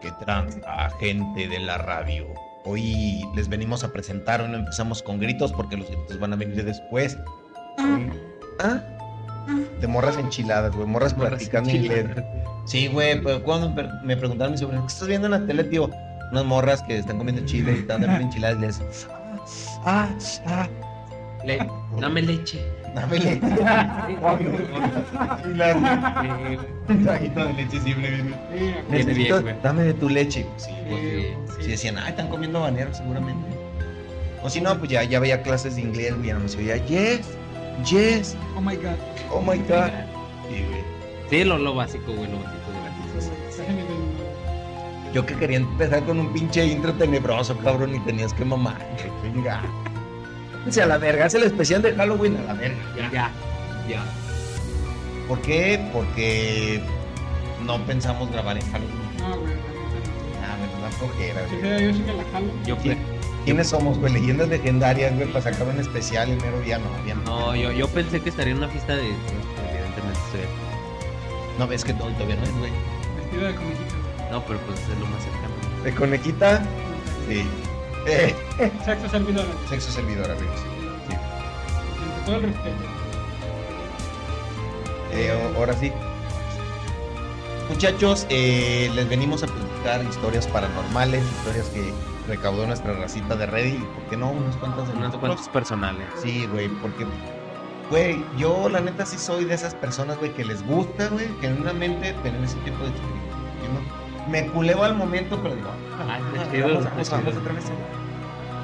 que tranza, gente de la radio. Hoy les venimos a presentar, hoy no empezamos con gritos porque los gritos van a venir después. ¿Ah? De morras enchiladas, güey, morras practicando inglés. Sí, güey, pero cuando me- me preguntaron mis sobrinos, ¿qué estás viendo en la tele, tío? Unas morras que están comiendo chile y están dando enchiladas y les... Ah, ah, Le- dame leche. Dame leche. Un traguito de leche siempre. Viene Necesito- bien, güey. dame de tu leche. Sí, pues, Sí, decían, ah, están comiendo banero seguramente. O si no, pues ya, ya veía clases de inglés, güey, ya no se oía, yes, yes, Oh my god. oh my god. Sí, güey. Sí, lo, lo básico, güey, lo básico de la Yo que quería empezar con un pinche intro tenebroso, cabrón, y tenías que mamar. Venga. A la verga, es el especial de Halloween a la verga. Ya, ya. ya. ¿Por qué? Porque no pensamos grabar en Halloween. No, güey. Ah, me da flojera, Sí, güey. Yo sí me la jalo. Yo ¿Qui- ¿Quiénes somos, güey? Leyendas legendarias, güey, para sacar un especial el mero día, no, ya no. No, yo, yo pensé que estaría en una fiesta de. Evidentemente estoy. No, ves que todo todavía no es, güey. Vestido de conejito. No, pero pues es lo más cercano. ¿De conejita? Sí. Eh, Sexo servidor. sexo servidor, amigos. Sí. Todo el respeto. Eh, ahora sí. Muchachos, eh, les venimos a platicar historias paranormales, historias que recaudó nuestra racita de Reddit, y por qué no, unas cuantas de Unos cuantos personales. Sí, güey, porque, güey, yo la neta sí soy de esas personas, güey, que les gusta, güey, genuinamente tener ese tipo de experiencias. Me culeo al momento, pero digo, Ah, chido, vamos, otra vez.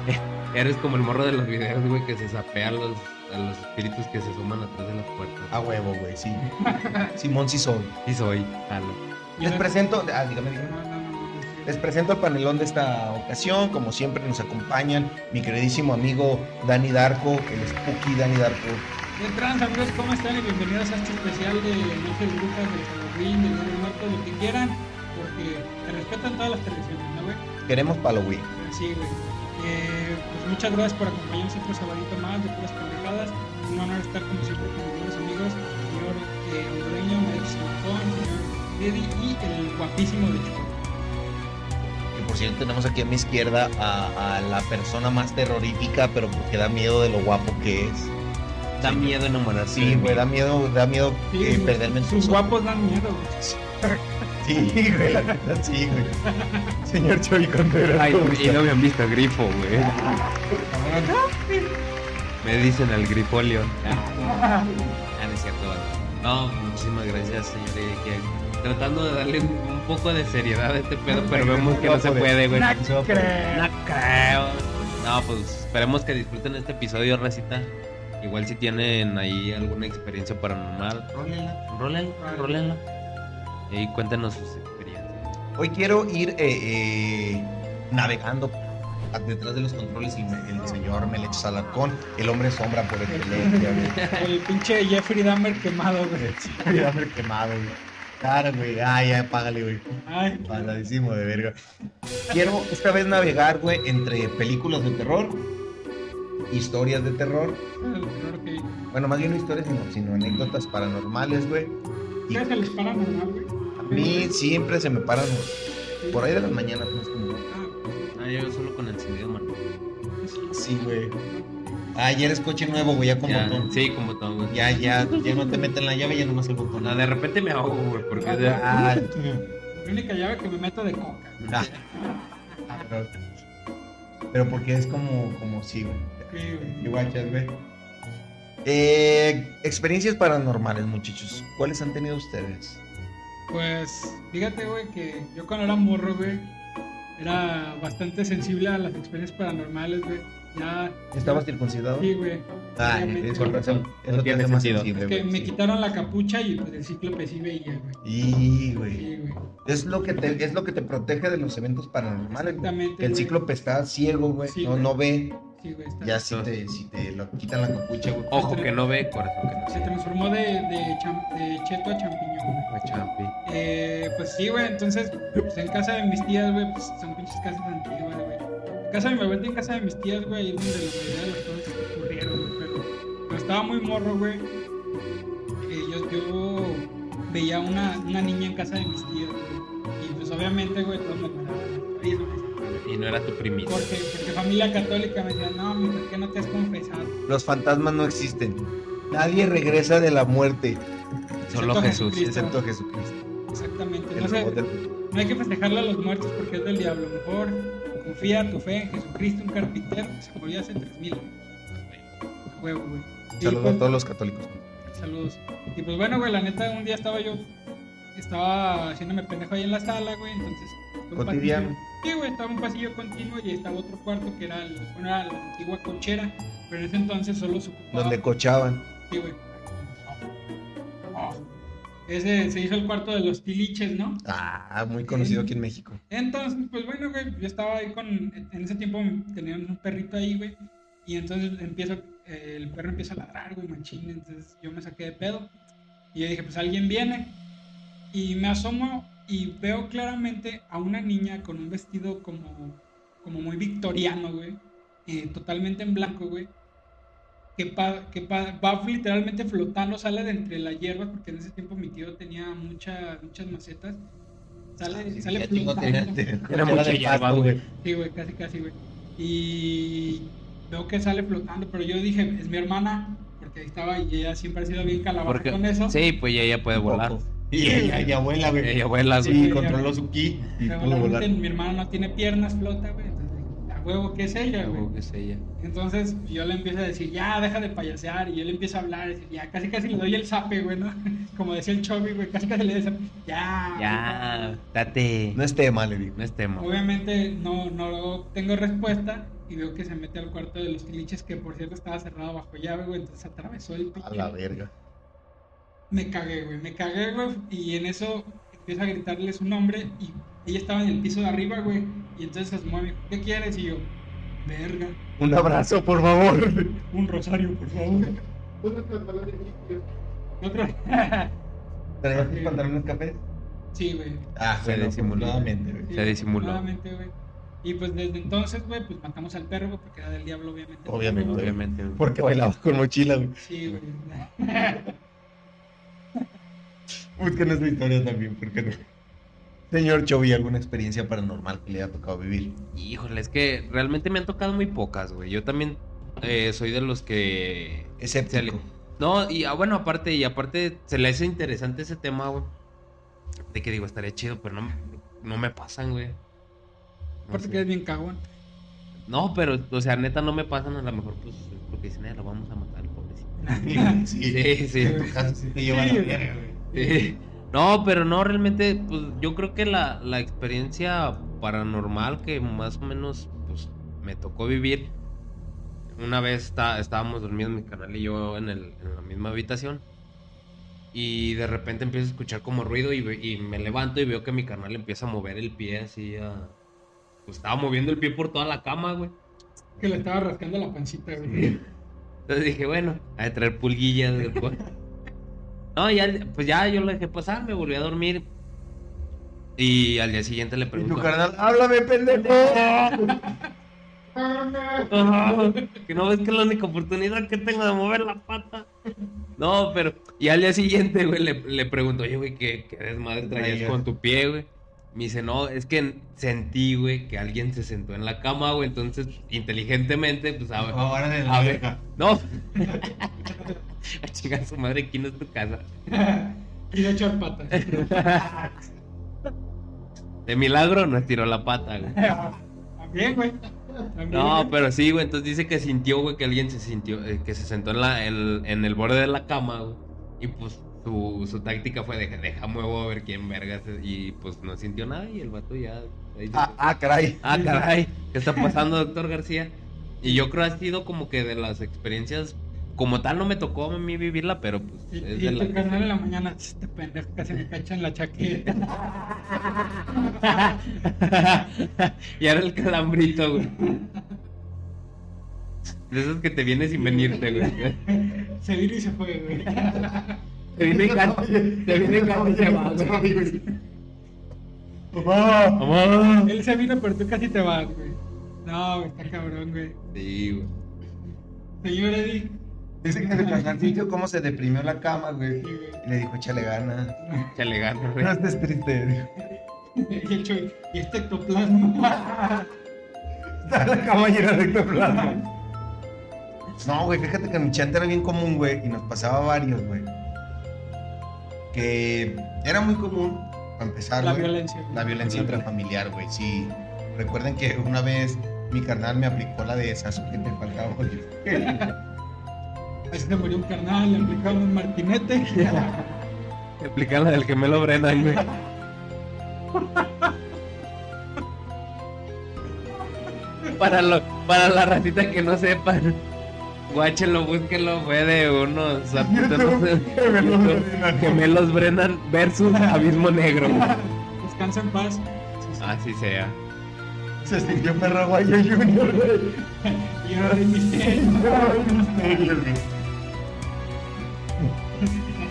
Eres como el morro de los videos, güey, que se sapea a los, a los espíritus que se suman atrás de las puertas. A huevo, güey, sí. Simón sí soy. Sí soy, jalo. Les presento, ah, dígame, dígame. Les presento el panelón de esta ocasión. Como siempre nos acompañan mi queridísimo amigo Dani Darko, el Spooky Dani Darko. ¿Qué trans, amigos? ¿Cómo están? Y bienvenidos a este especial de Noche de Brujas, de Halloween, de Día de Muertos, lo que quieran, porque se respetan todas las tradiciones, ¿no, güey? Queremos Halloween. Así, güey. Eh, pues muchas gracias por acompañarnos otro sabadito más de puras pendejadas. Un honor estar como siempre con mis buenos amigos, señor eh, hondureño, Silicón, señor Eddie y el guapísimo de Chihuahua. Que por cierto tenemos aquí a mi izquierda a, a la persona más terrorífica, pero porque da miedo de lo guapo que es. Da miedo enamorarse. de Sí, güey, da miedo, da miedo Sí, eh, perderme en Sus sus guapos dan miedo, güey. Sí, güey, la sí, güey. Señor Chovy Contreras. Ay, ¿cómo y no me han visto grifo, güey. Me dicen el grifolio. Ah, no es cierto. No, muchísimas gracias, señor. que- Tratando de darle un poco de seriedad a este pedo, pero vemos que no se puede, güey. No creo. No, pues esperemos que disfruten este episodio, Recita. Igual si tienen ahí alguna experiencia paranormal, rólenla, rólenla, rólenla. Y cuéntenos sus experiencias. Hoy quiero ir eh, eh, navegando detrás de los controles el, el señor Melech Salarcón, el hombre sombra por excelencia, güey. El pinche Jeffrey Dahmer quemado, güey. El hombre quemado, güey. Claro, güey. Ay, ya, págale, güey. Ay, Pasadísimo de verga. Quiero esta vez navegar, güey, entre películas de terror, historias de terror. Bueno, más bien no historias, sino, sino anécdotas paranormales, güey. Y ¿Qué se les para normal, güey? A mí siempre se me paran por ahí de las mañanas, no es como... Ah, Ah, yo solo con el encendido, mano. Sí, güey. Ah, ya eres coche nuevo, güey, ya con Ya, botón. Sí, como todo, güey. Ya, ya, ya no te meten la llave, ya nomás el botón. No, de repente me ahogo, güey, porque... Ah, La única llave que me meto de coca. ah, pero, pero porque es como, como sí, güey. Sí, güey. Y guachas, güey. Eh, experiencias paranormales, muchachos. ¿Cuáles han tenido ustedes? Pues fíjate, güey, que yo cuando era morro, güey, era bastante sensible a las experiencias paranormales, güey. Ya. ¿Estabas circuncidado? Sí, güey. Ah, es con razón. Eso te Tiene más sentido. Es que me sí. quitaron la capucha y pues el cíclope sí veía, güey. Y, güey. Sí, güey. Es lo que te, es lo que te protege de los eventos paranormales. güey. Exactamente. Que el cíclope está ciego, güey. Sí, no, güey. no ve. Sí, güey. está- Ya si te, si te lo quitan la capucha, güey. Ojo que no ve, corazón que no Se transformó de, de, cham- de cheto a champiñón, güey. ve. Champi. Eh, pues sí, güey, entonces, pues en casa de mis tías, güey, pues son pinches casas antiguas, güey. En casa de mi abuelita y en casa de mis tías, güey, es donde la mayoría de las cosas ocurrieron, güey. Pero cuando estaba muy morro, güey, eh, yo, yo veía una, una niña en casa de mis tías, güey. Y pues obviamente, güey, todos me paraban Y no era tu primito. Porque, porque familia católica me decía, no, mi, ¿por qué no te has confesado? Los fantasmas no existen. Nadie regresa de la muerte. Solo Excepto Jesús. Jesucristo. Excepto Jesucristo. Exactamente. El No, sé, robot del futuro. no hay que festejarle a los muertos porque es del diablo. Mejor confía tu fe en Jesucristo, un carpintero que se murió hace 3000 años. Huevo, güey. Saludos pues, a todos los católicos. Saludos. Y pues bueno, güey, la neta, un día estaba yo, estaba haciéndome pendejo ahí en la sala, güey, entonces... Cotidiano. Güey, estaba un pasillo continuo y estaba otro cuarto que era, el- bueno, era la antigua cochera, pero en ese entonces solo se ocupaba... Donde cochaban. Sí, güey. Ese se hizo el cuarto de los tiliches, ¿no? Ah, muy conocido aquí en México. Entonces, pues bueno, güey, yo estaba ahí con, en ese tiempo teníamos un perrito ahí, güey, y entonces empiezo, eh, el perro empieza a ladrar, güey, machín, entonces yo me saqué de pedo, y yo dije, pues alguien viene, y me asomo y veo claramente a una niña con un vestido como, como muy victoriano, güey, eh, totalmente en blanco, güey, que, pa- que pa- va literalmente flotando, sale de entre las hierbas, porque en ese tiempo mi tío tenía muchas muchas macetas, sale, sale Ya tengo- flotando. tenía- Era mucha de hierba, güey. Sí, güey, casi, casi, güey. Y veo que sale flotando, pero yo dije, es mi hermana, porque ahí estaba y ella siempre ha sido bien calabaza Porque, con eso. sí, pues ya ella puede volar. poco. Y ella, ella vuela, güey. Ella vuela, Sí, güey. controló su ki y pudo volar. mi hermana no tiene piernas, flota, güey. Entonces, a huevo que es ella, güey. Algo que es ella. Entonces yo le empiezo a decir, ya, deja de payasear. Y yo le empiezo a hablar, decir, ya, casi casi le doy el zape, güey, ¿no? Como decía el Chovy, güey, casi casi le doy el zape. Ya. Ya, date. No es tema, le digo. No es tema. Obviamente no, no tengo respuesta y veo que se mete al cuarto de los tiliches, que por cierto estaba cerrado bajo llave, güey, entonces atravesó el A pinche. la verga. Me cagué, güey, me cagué, güey, y en eso empieza a gritarle su nombre y ella estaba en el piso de arriba, güey, y entonces se asomó y me dijo, ¿qué quieres? Y yo, verga, Un abrazo, por favor. un rosario, por favor. Otro. ¿Traías tus pantalones cafés? sí, güey. Ah, Se bueno, disimuló. afortunadamente, güey. sí, Se disimuló. güey. Y pues desde entonces, güey, pues matamos al perro, güey, porque era del diablo, obviamente. Obviamente. Obviamente. Porque bailaba con mochila, güey. Sí, güey. Busquen esa historia también, ¿por qué no? Señor Chovy, ¿alguna experiencia paranormal que le haya tocado vivir? Híjole, es que realmente me han tocado muy pocas, güey. Yo también eh, soy de los que. Escéptico. No, y ah, bueno, aparte, y aparte, se le hace interesante ese tema, güey. De que digo, estaría chido, pero no, no me pasan, güey. No, Aparte sé. que es bien cagón. No, pero, o sea, neta, no me pasan. A lo mejor, pues, es porque dicen, eh, lo vamos a matar, pobrecito. Sí, Sí, sí. Tu caso sí Sí. No, pero no, realmente, pues yo creo que la, la experiencia paranormal que más o menos pues, me tocó vivir, una vez está- estábamos dormidos mi canal y yo en, el- en la misma habitación y de repente empiezo a escuchar como ruido y, ve- y me levanto y veo que mi canal empieza a mover el pie así a... Pues estaba moviendo el pie por toda la cama, güey. Que le estaba rascando la pancita, güey. Entonces dije, bueno, a traer pulguillas después. No, ya, pues ya yo lo dejé pasar, me volví a dormir. Y al día siguiente le Y pregunto. tu carnal, háblame, pendejo. "Ah, que no ves que es la única oportunidad que tengo de mover la pata. No, pero. Y al día siguiente, güey, le, le pregunto, oye, güey, ¿qué, qué desmadre traías con tu pie, güey? Me dice, no, es que sentí, güey, que alguien se sentó en la cama, güey. Entonces, inteligentemente, pues, a, Ahora de a la ver. verga. No. a chingar su madre, aquí no es tu casa. y de echar patas. De milagro no estiró la pata, güey. También, güey. También, No, güey. pero sí, güey. Entonces dice que sintió, güey, que alguien se sintió, eh, que se sentó en, la, en, en el borde de la cama, güey. Y pues su, su táctica fue deja, deja muevo a ver quién vergas. Y pues no sintió nada y el vato ya. ahí Ah, ah, caray. Ah, caray, ¿qué está pasando, doctor García? Y yo creo que ha sido como que de las experiencias, como tal no me tocó a mí vivirla, pero pues Y, es y de tu la... carnal en la mañana, este pendejo casi me cacha en la chaqueta. y ahora el calambrito, güey. De esos que te viene sin venirte, güey. Se vino y se fue, güey. Te viene en gato, te viene en gato y se va, güey. Mamá. Mamá. Él se vino, pero tú casi te vas, güey. No, güey, está cabrón, güey. Sí, güey. Señor Eddie. Dice que el canalcillo cómo se deprimió la cama, güey. Y le dijo, échale ganas. Échale ganas, güey. No estés triste. dijo. y el Chuy, y este ectoplasma. Está la cama llena de ectoplasma. No, güey, fíjate que en mi chat era bien común, güey, y nos pasaba varios, güey. Que era muy común, para empezar, La güey, violencia. La violencia intrafamiliar, güey, sí. Recuerden que una vez mi carnal me aplicó la de Sasuke te faltaba, güey. Así se murió un carnal, le aplicaron un martinete. Explicar la del gemelo Brennan, güey. para, lo, para la ratita que no sepan. Guáchenlo, búsquenlo, fue de unos Gemelos gemelos Brennan versus Abismo Negro. Descansa en paz. Sí, sí. Así sea. Se sintió perro guayo Junior, güey. Y Rey Misterio.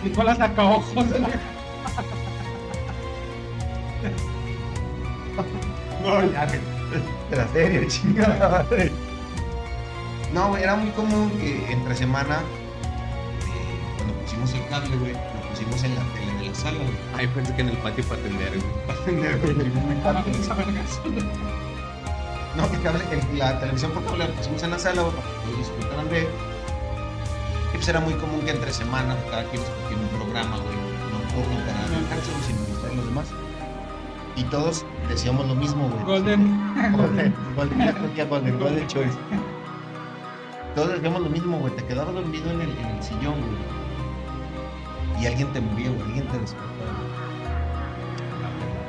Aplicó la sacaojos. No, ya. De la serie, chingada madre. No, güey, era muy común que entre semana, eh, cuando pusimos el cable, güey, lo pusimos en la tele de la sala, güey. Ay, pensé que en el patio para atender, güey. Para atender, güey. No, el cable, el- la televisión por cable la pusimos en la sala, güey, para que lo disfrutaran de. Era muy común que entre semana cada quien escogía un programa, güey. No por mi canal de Hanson, sino gustar los demás. Y todos decíamos lo mismo, güey. Golden. Golden, Golden, Golden, Golden Choice. Todos decíamos lo mismo, güey. Te quedabas dormido en el, en el sillón, güey. Y alguien te movía, güey. Alguien te despertaba.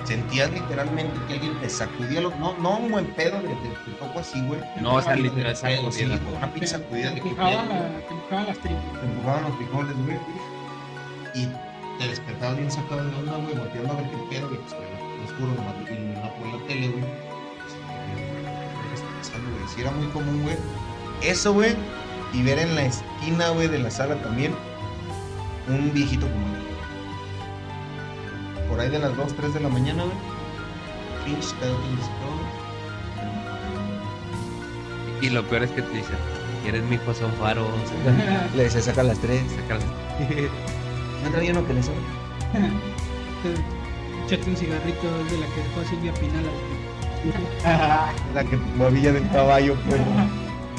Sentías literalmente que alguien te sacudía. Lo, no, no un buen pedo de te, toco así, güey. No, o sea, literal, sacudida. Una pinche sacudida de te empujaban las tripas. te empujaban los frijoles, güey. Y te despertabas bien sacado de onda, güey, volteando a ver qué pedo, güey. Pues, güey, oscuro, nomás iluminado por la tele, güey. Pues, ¿qué está pasando, güey? Sí, era muy común, güey. Eso, güey. Y ver en la esquina, güey, de la sala también un viejito como Por ahí de las 2, 3 de la mañana, güey. Y lo peor es que te dicen, ¿quieres mi hijo son faros? Le se saca las 3. Sácalas. ¿No traía uno que le sobra? Échate un cigarrito de la que dejó Silvia Pinal. La que movía del caballo, pues.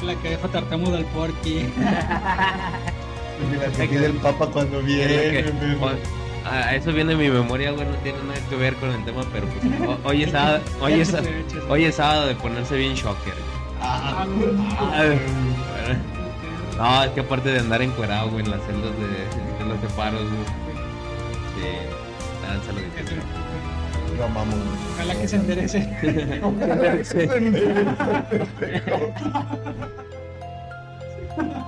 La que dejó tartamudo al porqui. La que pide el papa cuando viene. Que- o- a eso viene mi memoria, güey, no tiene nada que ver con el tema, pero pues, ho- hoy es sábado, hoy es, hoy sábado de ponerse bien shocker. Ah, No, es que aparte de andar encuerado, güey, en las celdas de, de los separos, güey. Sí, lo dije. Lo amamos. Ojalá que se enderece.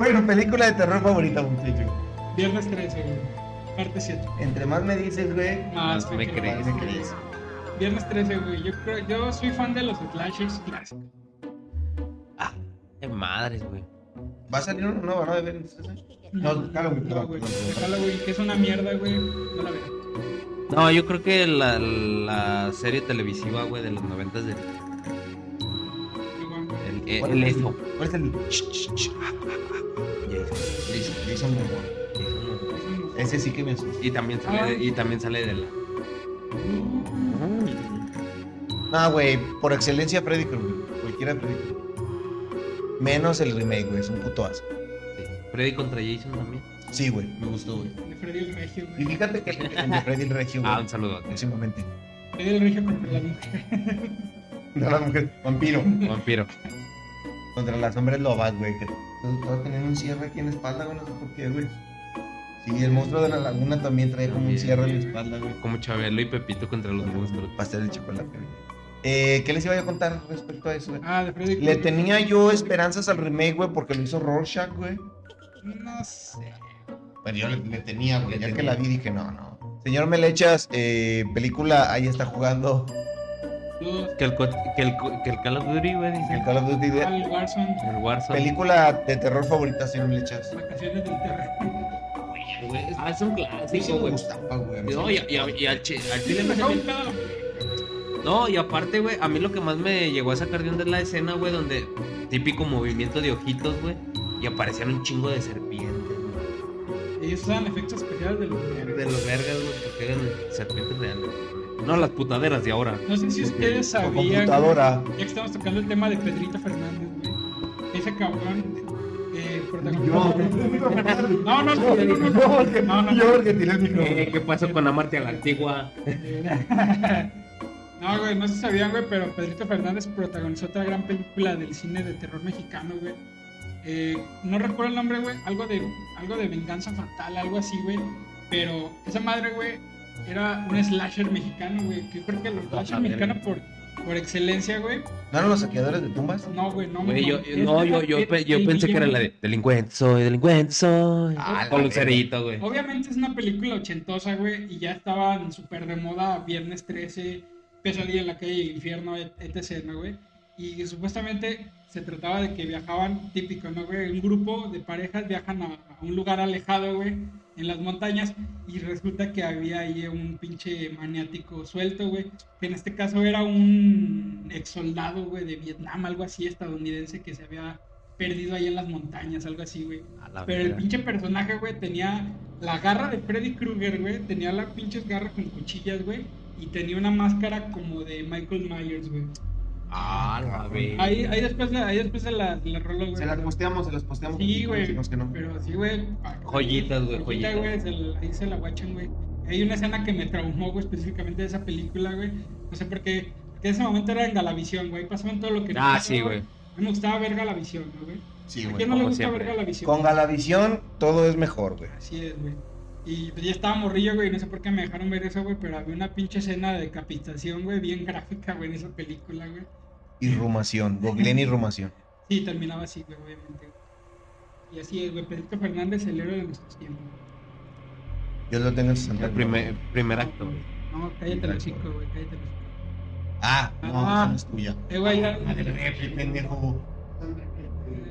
bueno, película de terror favorita, muchacho. Viernes 13, güey. Parte 7. Entre más me dices, güey, Más Más me que- crees. me crees. Viernes 13, güey. Yo creo, yo soy fan de los slashers clásicos. Ah, qué madres, güey. ¿Va a salir una nueva, no? De ver, No, Halloween, No, perdón, güey. De. Halloween, que es una mierda, güey. No la veo. No, yo creo que la, la serie televisiva, güey, de los noventas de el, el, ¿Cuál el. ¿Cuál es el? Jason, Jason Momoa. Ese sí que me asusta. Y también sale de, y también sale de la No, güey, por excelencia Freddy Krueger. Cualquiera de Freddy Krueger. Menos el remake, güey, es un puto asco. sí. Freddy contra Jason también. Sí, güey, me gustó, güey. De Freddy el Regio, Y güey. fíjate que el de Freddy el Regio, güey, Ah, un saludo. próximamente. Freddy el Regio contra la mujer. No, la mujer, vampiro. Vampiro. Contra las hombres lobas, güey. Que todos, tenían un cierre aquí en la espalda, güey, no sé por qué, güey. Sí, el monstruo de la laguna también trae como un cierre en la espalda, güey. Como Chabelo y Pepito contra los monstruos. Pastel de chocolate, güey. Eh, ¿Qué les iba a contar respecto a eso, güey? Ah, de Freddy Le tenía yo esperanzas al remake, güey, porque lo hizo Rorschach, güey. No sé. Bueno, yo le, le tenía, güey. Le Ya que la vi, dije, no, no. Señor Melechas, eh, película, ahí está jugando. Que el, que el, que el Call of Duty, güey, dice. el Call of Duty. de- Warzone. El Warzone. Película de terror favorita, señor Melechas. Vacaciones del terror. Güey, Ah, es un clásico, güey. gustaba, No, y, y, gustaba. y al, chi- al chile Me. No, y aparte, güey, a mí lo que más me llegó a sacar de onda es la escena, güey, donde típico movimiento de ojitos, güey, y aparecían un chingo de serpientes, güey. ellos usaban efectos especiales de los vergas. De los vergas, güey, porque eran serpientes reales. No las putaderas de ahora. No sé si ustedes sabían. computadora. Ya que estamos tocando el tema de Pedrito Fernández, güey. Ese cabrón eh, protagonizó. No, no, no. No, no, no. que tiré el Eh, ¿Qué pasó con Amarte a la antigua? No, güey, no se sabían, güey, pero Pedrito Fernández protagonizó otra gran película del cine de terror mexicano, güey. Eh, no recuerdo el nombre, güey, algo de, algo de venganza fatal, algo así, güey. Pero esa madre, güey, era un slasher mexicano, güey. Que creo que los slasher Ah, mexicanos verga. por, por excelencia, güey. ¿No eran los saqueadores de tumbas? No, güey, no, Güey, no. yo, no, yo, yo, pe- pensé que era la de delincuente soy, delincuente soy. Ah, Con. Lucerito, güey. Obviamente es una película ochentosa, güey, y ya estaban súper de moda Viernes 13, Pesadilla en la calle del infierno, et- etc, ¿no, güey? Y supuestamente se trataba de que viajaban, típico, ¿no, güey? Un grupo de parejas viajan a, a un lugar alejado, güey, en las montañas, y resulta que había ahí un pinche maniático suelto, güey, que en este caso era un ex soldado, güey, de Vietnam, algo así, estadounidense, que se había perdido ahí en las montañas, algo así, güey. Pero el pinche personaje, güey, tenía la garra de Freddy Krueger, güey. Tenía las pinches garras con cuchillas, güey. Y tenía una máscara como de Michael Myers, güey. Ah, la. Ahí, ahí después, ahí después se la, la rolo, güey. Se las posteamos, se las posteamos. Sí, güey. Que no. Pero sí, güey. Joyitas, güey, Joyita, joyitas. güey. se la- Ahí se la guachan, güey. Hay una escena que me traumó, güey, específicamente de esa película, güey. No sé por qué. Porque en ese momento era en Galavisión, güey. Pasaban todo lo que. Ah, pasaba, sí, güey. A mí me gustaba ver Galavisión, ¿no, güey. Sí, ¿A güey. quién no le gusta siempre. ver Galavisión? Con Galavisión todo es mejor, güey. Así es, güey. Y pues ya estaba morrillo, güey, no sé por qué me dejaron ver eso, güey, pero había una pinche escena de decapitación, güey, bien gráfica, güey, en esa película, güey. Irrumación. Googleen irrumación. Sí, terminaba así, güey, obviamente. Y así es, güey, Pedrito Fernández, el héroe de nuestros tiempos. Dios lo tenga en su santa El primer, primer acto. güey. No, cállate el hocico, güey, cállate el hocico. Ah, no, Ah. esa no es tuya. Eh, güey, ya... Ah, pendejo.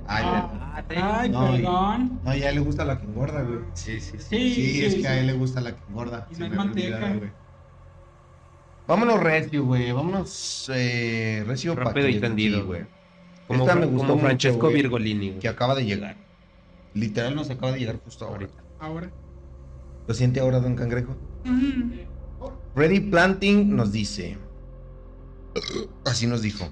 Ay, Ah, Ay, No, y- perdón. No, ya a él le gusta la que engorda, güey. Sí, sí, sí. Sí, Sí, es sí, que a él le gusta la que engorda. Y no es manteca. olvidado, güey. Vámonos recio, güey. Vámonos eh, recio Rápido y tendido. güey. Como, Esta me como gustó mucho, Francesco. Virgolini, güey. Que acaba de llegar. Literal nos acaba de llegar justo ahora. Ahorita. Ahora. ¿Lo siente ahora, don Cangrejo? Ujú. Ready Planting nos dice. Así nos dijo.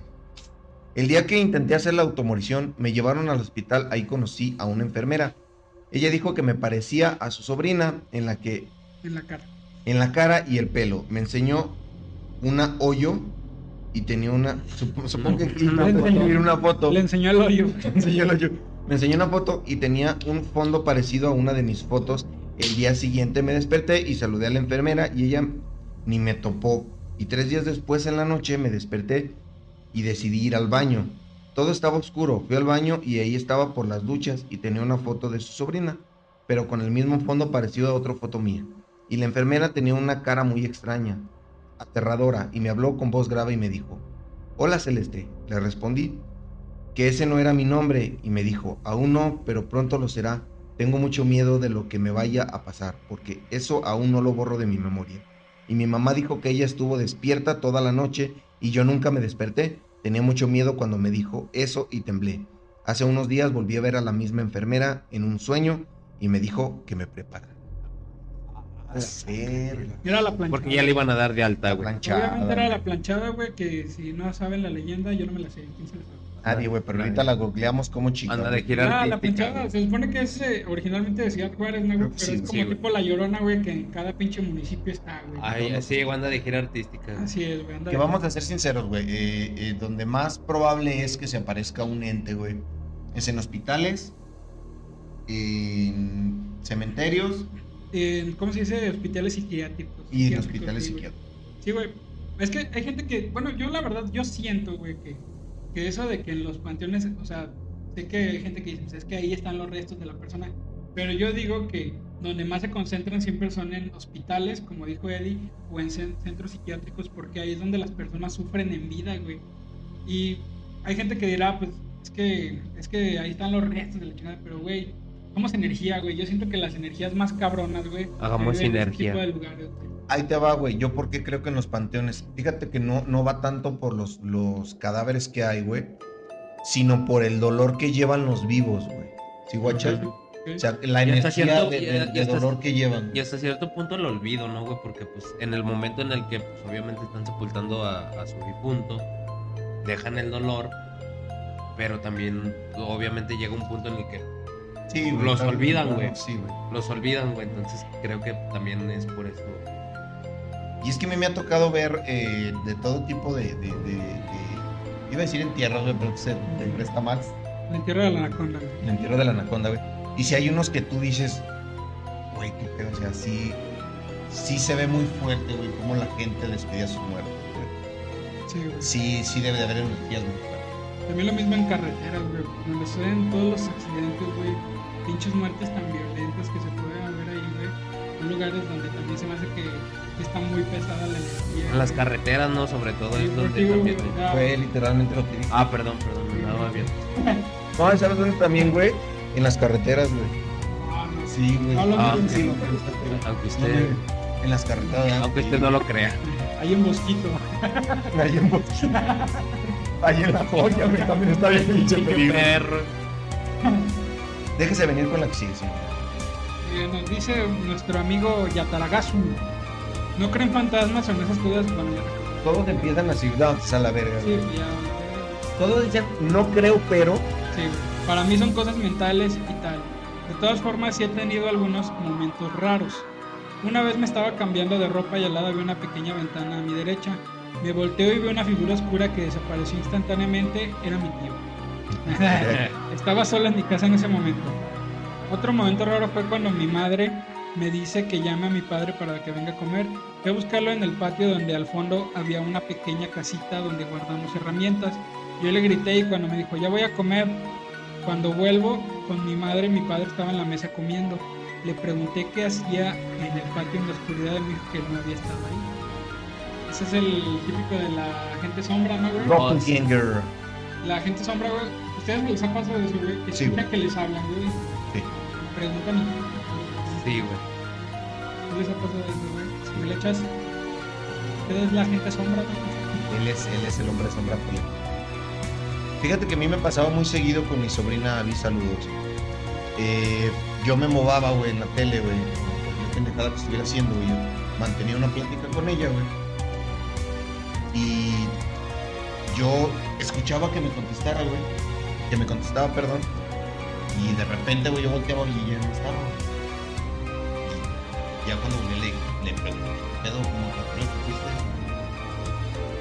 El día que intenté hacer la automorición, me llevaron al hospital. Ahí conocí a una enfermera. Ella dijo que me parecía a su sobrina en la que En la cara. en la cara y el pelo. Me enseñó una hoyo y tenía una. sup- Supongo que Una foto. una foto. Le enseñó el hoyo. Me enseñó el hoyo. Me enseñó una foto y tenía un fondo parecido a una de mis fotos. El día siguiente me desperté y saludé a la enfermera y ella ni me topó. Y tres días después en la noche me desperté y decidí ir al baño. Todo estaba oscuro. Fui al baño y ahí estaba por las duchas y tenía una foto de su sobrina, pero con el mismo fondo parecido a otra foto mía. Y la enfermera tenía una cara muy extraña, aterradora, y me habló con voz grave y me dijo, Hola Celeste, le respondí, que ese no era mi nombre, y me dijo, aún no, pero pronto lo será. Tengo mucho miedo de lo que me vaya a pasar, porque eso aún no lo borro de mi memoria. Y mi mamá dijo que ella estuvo despierta toda la noche y yo nunca me desperté. Tenía mucho miedo cuando me dijo eso y temblé. Hace unos días volví a ver a la misma enfermera en un sueño y me dijo que me preparara. Ver, Era la planchada. Porque ya le iban a dar de alta, la güey. planchada. Obviamente era la planchada, güey, que si no saben la leyenda, yo no me la sé. ¿Quién se la sabe? Nadie, güey, pero ahorita la googleamos como chica. Anda de gira Ah, la artística, planchada, se supone que es eh, originalmente de Ciudad Juárez, ¿no, güey? Pero sí, es como sí, tipo la llorona, güey, que en cada pinche municipio está, güey. Ay, así, anda de gira artística. güey. Así es, güey. Que vamos a ser sinceros, güey. eh, eh, donde más probable es que se aparezca un ente, güey, es en hospitales, en cementerios en, ¿Cómo se dice? Hospitales psiquiátricos. y en hospitales sí, psiquiátricos. Sí, güey. Es que hay gente que, bueno, yo la verdad, yo siento, güey, que, que eso de que en los panteones, o sea, sé que hay gente que dice, pues es que ahí están los restos de la persona, pero yo digo que donde más se concentran siempre son en hospitales, como dijo Eddie, o en cen- centros psiquiátricos, porque ahí es donde las personas sufren en vida, güey. Y hay gente que dirá, pues, es que, es que ahí están los restos de la chingada, pero, güey, somos energía, güey. Yo siento que las energías más cabronas, güey, Hagamos sinergia. güey. Ahí te va, güey. Yo porque creo que en los panteones, fíjate que no, no va tanto por los, los cadáveres que hay, güey, sino por el dolor que llevan los vivos, güey. ¿Sí, guachas? O sea, la Y energía cierto- de, y- de- y de hasta- dolor que llevan. Y hasta cierto punto el olvido, ¿no, güey? Porque pues en el momento en el que pues, obviamente están sepultando a, a su difunto, dejan el dolor, pero también obviamente llega un punto en el que Sí, güey, los olvidan, claro, güey. Sí, güey. los olvidan, güey. Entonces creo que también es por eso. Y es que a mí me ha tocado ver eh, de todo tipo de, de, de- de- Iba a decir entierros, güey, pero se te presta más. La tierra de la anaconda, güey. El entierro de la anaconda, güey. Y si hay unos que tú dices, güey, qué pedo, o sea, sí, sí se ve muy fuerte, güey, cómo la gente despide a sus muertos, güey. Sí, güey. Sí, sí debe de haber energías muy fuertes. También lo mismo en carreteras, güey. Donde suceden todos los accidentes, güey. Pinches muertes tan violentas que se pueden ver ahí, güey. Son lugares donde también se me hace que está muy pesada la energía. En las güey. carreteras, ¿no? Sobre todo Sí, es donde güey, también... ya- Fue literalmente lo que dije. Ah, perdón, perdón, me andaba bien. No, ¿sabes dónde también, güey? En las carreteras, güey. Ah, no. Sí, güey. No, Ah, sí, sí. güey. Aunque No, usted, En las carreteras. aunque usted Sí. no lo crea. Ahí en Bosquito. Ahí en Boquita. Ahí en la joya, güey, también está bien pinche peligro. perro. Déjese venir con la sí. Eh, nos dice nuestro amigo Yataragasu. ¿No creen fantasmas o en esas cosas? Bueno, ya. Todos empiezan así, no, pues a la verga. Sí, güey. ya. Todos dicen, no creo, pero. Sí. Para mí son cosas mentales y tal. De todas formas, sí he tenido algunos momentos raros. Una vez me estaba cambiando de ropa y al lado había una pequeña ventana a mi derecha. Me volteo y veo una figura oscura que desapareció instantáneamente. Era mi tío. Estaba sola en mi casa en ese momento. Otro momento raro fue cuando mi madre me dice que llame a mi padre para que venga a comer. Fui a buscarlo en el patio donde al fondo había una pequeña casita donde guardamos herramientas. Yo le grité y cuando me dijo, ya voy a comer, cuando vuelvo con mi madre, mi padre estaba en la mesa comiendo. Le pregunté qué hacía en el patio en la oscuridad y me dijo que no había estado ahí. Ese es el típico de la gente sombra, ¿no, güey? La gente sombra, güey. ¿Ustedes les ha pasado eso, güey? Que Sí, escuchan güey. que les hablan, güey. Sí. Preguntan. Sí, güey. ¿Qué les ha pasado eso, güey? Si me le echas... ¿Usted es la gente sombra, güey? Él es, él es el hombre sombra polémico. Fíjate que a mí me pasaba muy seguido con mi sobrina Avi, saludos. Eh, yo me movaba, güey, en la tele, güey. Pendejada que estuviera haciendo, güey. Mantenía una plática con ella, güey. Y yo escuchaba que me contestara, güey. Que me contestaba, perdón. Y de repente, güey, yo volteaba y ya no estaba. Y ya cuando volví le, le pregunté, ¿qué pedo? ¿Cómo que te fuiste?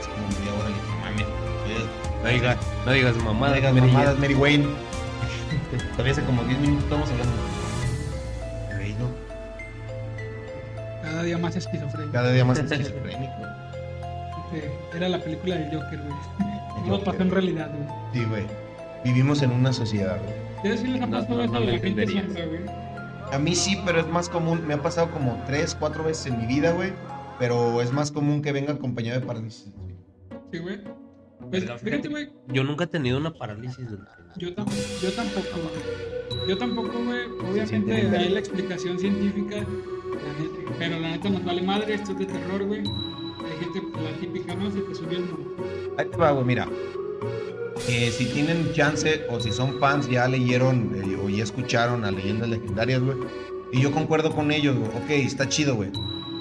Es como media hora, le dije, mames, estoy- No digas, no digas no mamadas. digas Mary mamadas. Mary Wayne. Todavía hace como 10 minutos estamos hablando. Güey, no, Cada día más esquizofrénico. Cada día más esquizofrénico. Era la película del Joker, güey. Joker. pasó en realidad, güey. Sí, güey. Vivimos en una sociedad, güey. ¿Ustedes sí les ha No, pasado no, eso no de lo la gente sombra, güey? A mí sí, pero es más común. Me ha pasado como 3, 4 veces en mi vida, güey. Pero es más común que venga acompañado de parálisis. Sí, güey. Pues, fíjate, güey, Yo nunca he tenido una parálisis del yo, tam- yo tampoco, güey. Yo tampoco, güey. Obviamente bien, hay güey. la explicación científica, la neta, pero la neta nos vale madre, esto es de terror, güey. Hay gente, la típica, ¿no? Se te subió el. Ahí te va, güey, mira. Eh, si tienen chance o si son fans, ya leyeron eh, o ya escucharon a leyendas legendarias, güey. Y yo concuerdo con ellos, güey. Ok, está chido, güey.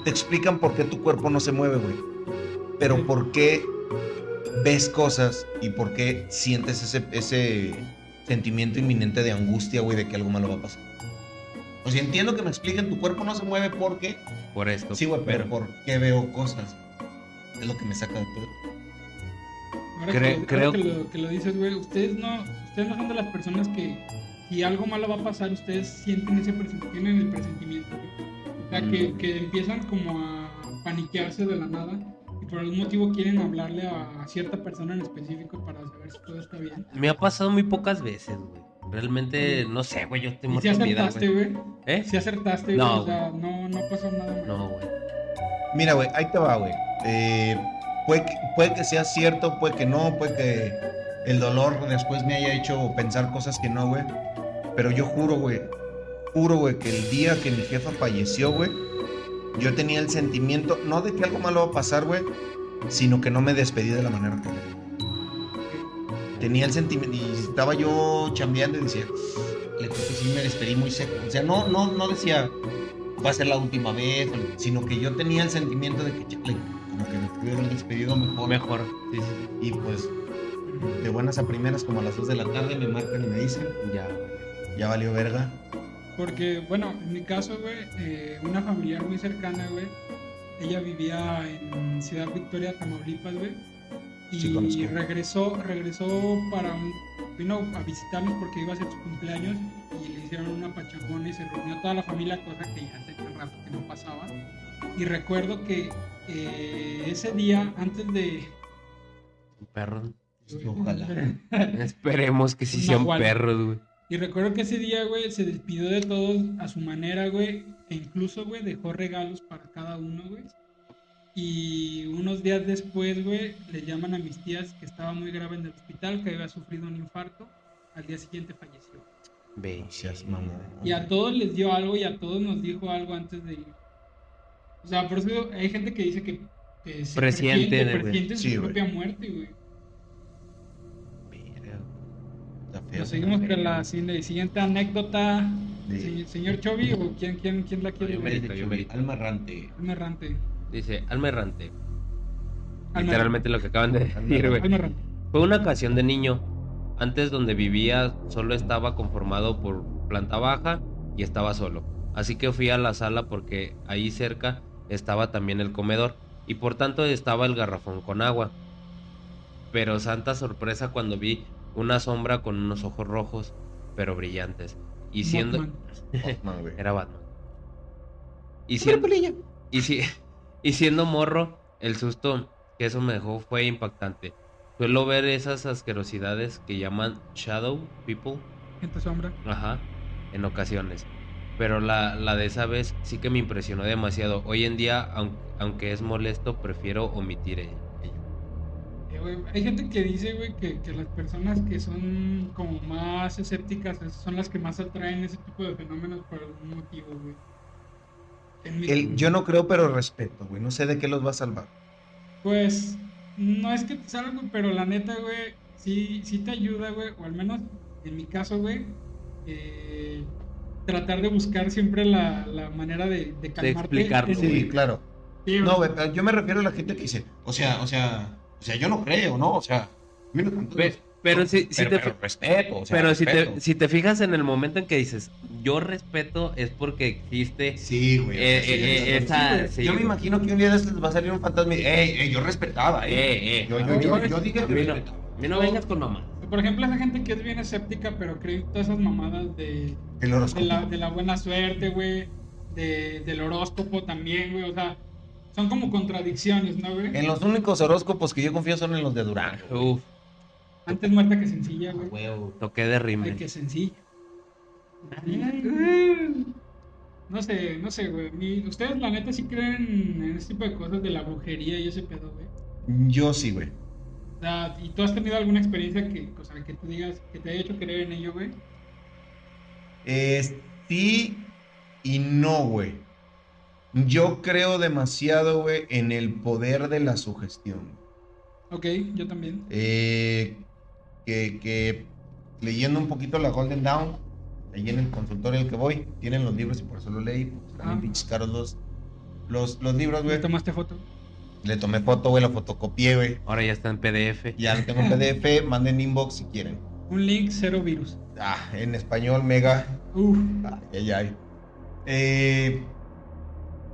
Te explican por qué tu cuerpo no se mueve, güey. Pero por qué ves cosas y por qué sientes ese, ese sentimiento inminente de angustia, güey, de que algo malo va a pasar. O sea, entiendo que me expliquen, tu cuerpo no se mueve porque... Por esto. Sí, güey, pero ¿por qué veo cosas? Es lo que me saca de todo. Ahora, Cre- que, creo- ahora que, lo, que lo dices, güey, ustedes no, ustedes no son de las personas que si algo malo va a pasar, ustedes sienten ese presentimiento, tienen el presentimiento, güey. O sea, que, Mm. que empiezan como a paniquearse de la nada y por algún motivo quieren hablarle a, a cierta persona en específico para saber si todo está bien. Me ha pasado muy pocas veces, güey. Realmente, no sé, güey, yo estoy muerto si acertaste, güey. güey. ¿Eh? Si acertaste, güey. No, o sea, no, no pasó nada. güey. No, güey. Mira, güey, ahí te va, güey. Eh, puede, que, sea cierto, puede que no, puede que el dolor después me haya hecho pensar cosas que no, güey. Pero yo juro, güey, juro, güey, que el día que mi jefa falleció, güey, yo tenía el sentimiento, no de que algo malo va a pasar, güey, sino que no me despedí de la manera correcta. Tenía el sentimiento, y estaba yo chambeando y decía, le que sí me despedí muy seco. O sea, no, no, no decía va a ser la última vez, sino que yo tenía el sentimiento de que, como que me pudieron despedido mejor. Mejor, sí, sí. Y pues, de buenas a primeras, como a las 2 de la tarde, me marcan y me dicen, Ya, ya valió verga. Porque, bueno, en mi caso, güey, eh, una familiar muy cercana, güey, ella vivía en Ciudad Victoria, Tamaulipas, güey. Y Sí, regresó, regresó para un, vino a visitarnos porque iba a ser su cumpleaños y le hicieron una pachangona y se reunió toda la familia, cosa que ya tenía rato que no pasaba. Y recuerdo que eh, ese día, antes de... un perro. Ojalá. Esperemos que sí Un sean perros, güey. Y recuerdo que ese día, güey, se despidió de todos a su manera, güey. E incluso, güey, dejó regalos para cada uno, güey. Y unos días después, güey, le llaman a mis tías que estaba muy grave en el hospital, que había sufrido un infarto. Al día siguiente falleció. Mamón. Y a todos les dio algo y a todos nos dijo algo antes de ir. O sea, por eso hay gente que dice que, que se Presiente, presiente, presiente Sí, su propia muerte, güey. Verga. Está feo. Nos seguimos con la siguiente siguiente anécdota. Sí. Señor, Chovy, o quién, quién, quién la quiere. Yo güey? merito, yo merito. Alma errante. Alma errante. Dice, alma errante. Alma Literalmente lo que acaban de decir, güey. Alma errante. Fue una ocasión de niño. Antes donde vivía solo estaba conformado por planta baja y estaba solo. Así que fui a la sala porque ahí cerca estaba también el comedor y por tanto estaba el garrafón con agua. Pero santa sorpresa cuando vi una sombra con unos ojos rojos pero brillantes. Y siendo... Güey. Era Batman. Y siendo, y, si- y siendo morro, el susto que eso me dejó fue impactante. Suelo ver esas asquerosidades que llaman Shadow People, Gente sombra. ajá, en ocasiones. Pero la, la de esa vez sí que me impresionó demasiado. Hoy en día, aun- aunque es molesto, prefiero omitir ello. Eh, Hay gente que dice, güey, que, que las personas que son como más escépticas son las que más atraen ese tipo de fenómenos por algún motivo, güey. Mi- yo no creo, pero respeto, güey. No sé de qué los va a salvar. Pues, no es que te salga, pero la neta, güey, sí, sí te ayuda, güey, o al menos en mi caso, güey, eh, tratar de buscar siempre la, la manera de, de calmarte. explicarlo, ese- Sí, claro. Sí, No, güey, pero yo me refiero a la gente que dice, o sea, o sea, o sea, yo no creo, ¿no? O sea, a mí no tanto- Pe- pero si, si pero, te, pero respeto, o sea, pero si respeto. te, si te fijas en el momento en que dices, yo respeto, es porque existe Sí, güey. Eh, sí, eh, sí, eh, esa- güey. sí, yo me güey. imagino que un día de estos va a salir un fantasma y, ey, ey, yo respetaba, eh. Eh, eh. Yo, yo, yo, yo dije A que mí no, respetaba. a mí no vengas con mamá. Por ejemplo, esa gente que es bien escéptica, pero cree en todas esas mamadas de, El de, horóscopo. la, de la buena suerte, güey, de, del horóscopo también, güey, o sea, son como contradicciones, ¿no, güey? En los únicos horóscopos que yo confío son en los de Durán. Uf, Antes muerta que sencilla, güey. Huevo. toqué de Ay, rime. que sencilla. No sé, no sé, güey. Mi- Ustedes, la neta, sí creen en ese tipo de cosas de la brujería y ese pedo, güey. Yo sí, güey. O sea, ¿y tú has tenido alguna experiencia que, o sea, que tú digas que te haya hecho creer en ello, güey? Eh, sí y no, güey. Yo creo demasiado, güey, en el poder de la sugestión. Ok, yo también. Eh, que, que leyendo un poquito la Golden Dawn, ahí en el consultorio al que voy, tienen los libros y por eso lo leí. porque Están bien Ah. pinches caros los, los, los libros, güey. ¿Le tomaste foto? Le tomé foto, güey, la fotocopié, güey. Ahora ya está en PDF. Ya lo tengo en PDF, manden inbox si quieren. Un link, cero virus. Ah, en español, mega. Uf, Ay, ay, ay. Eh,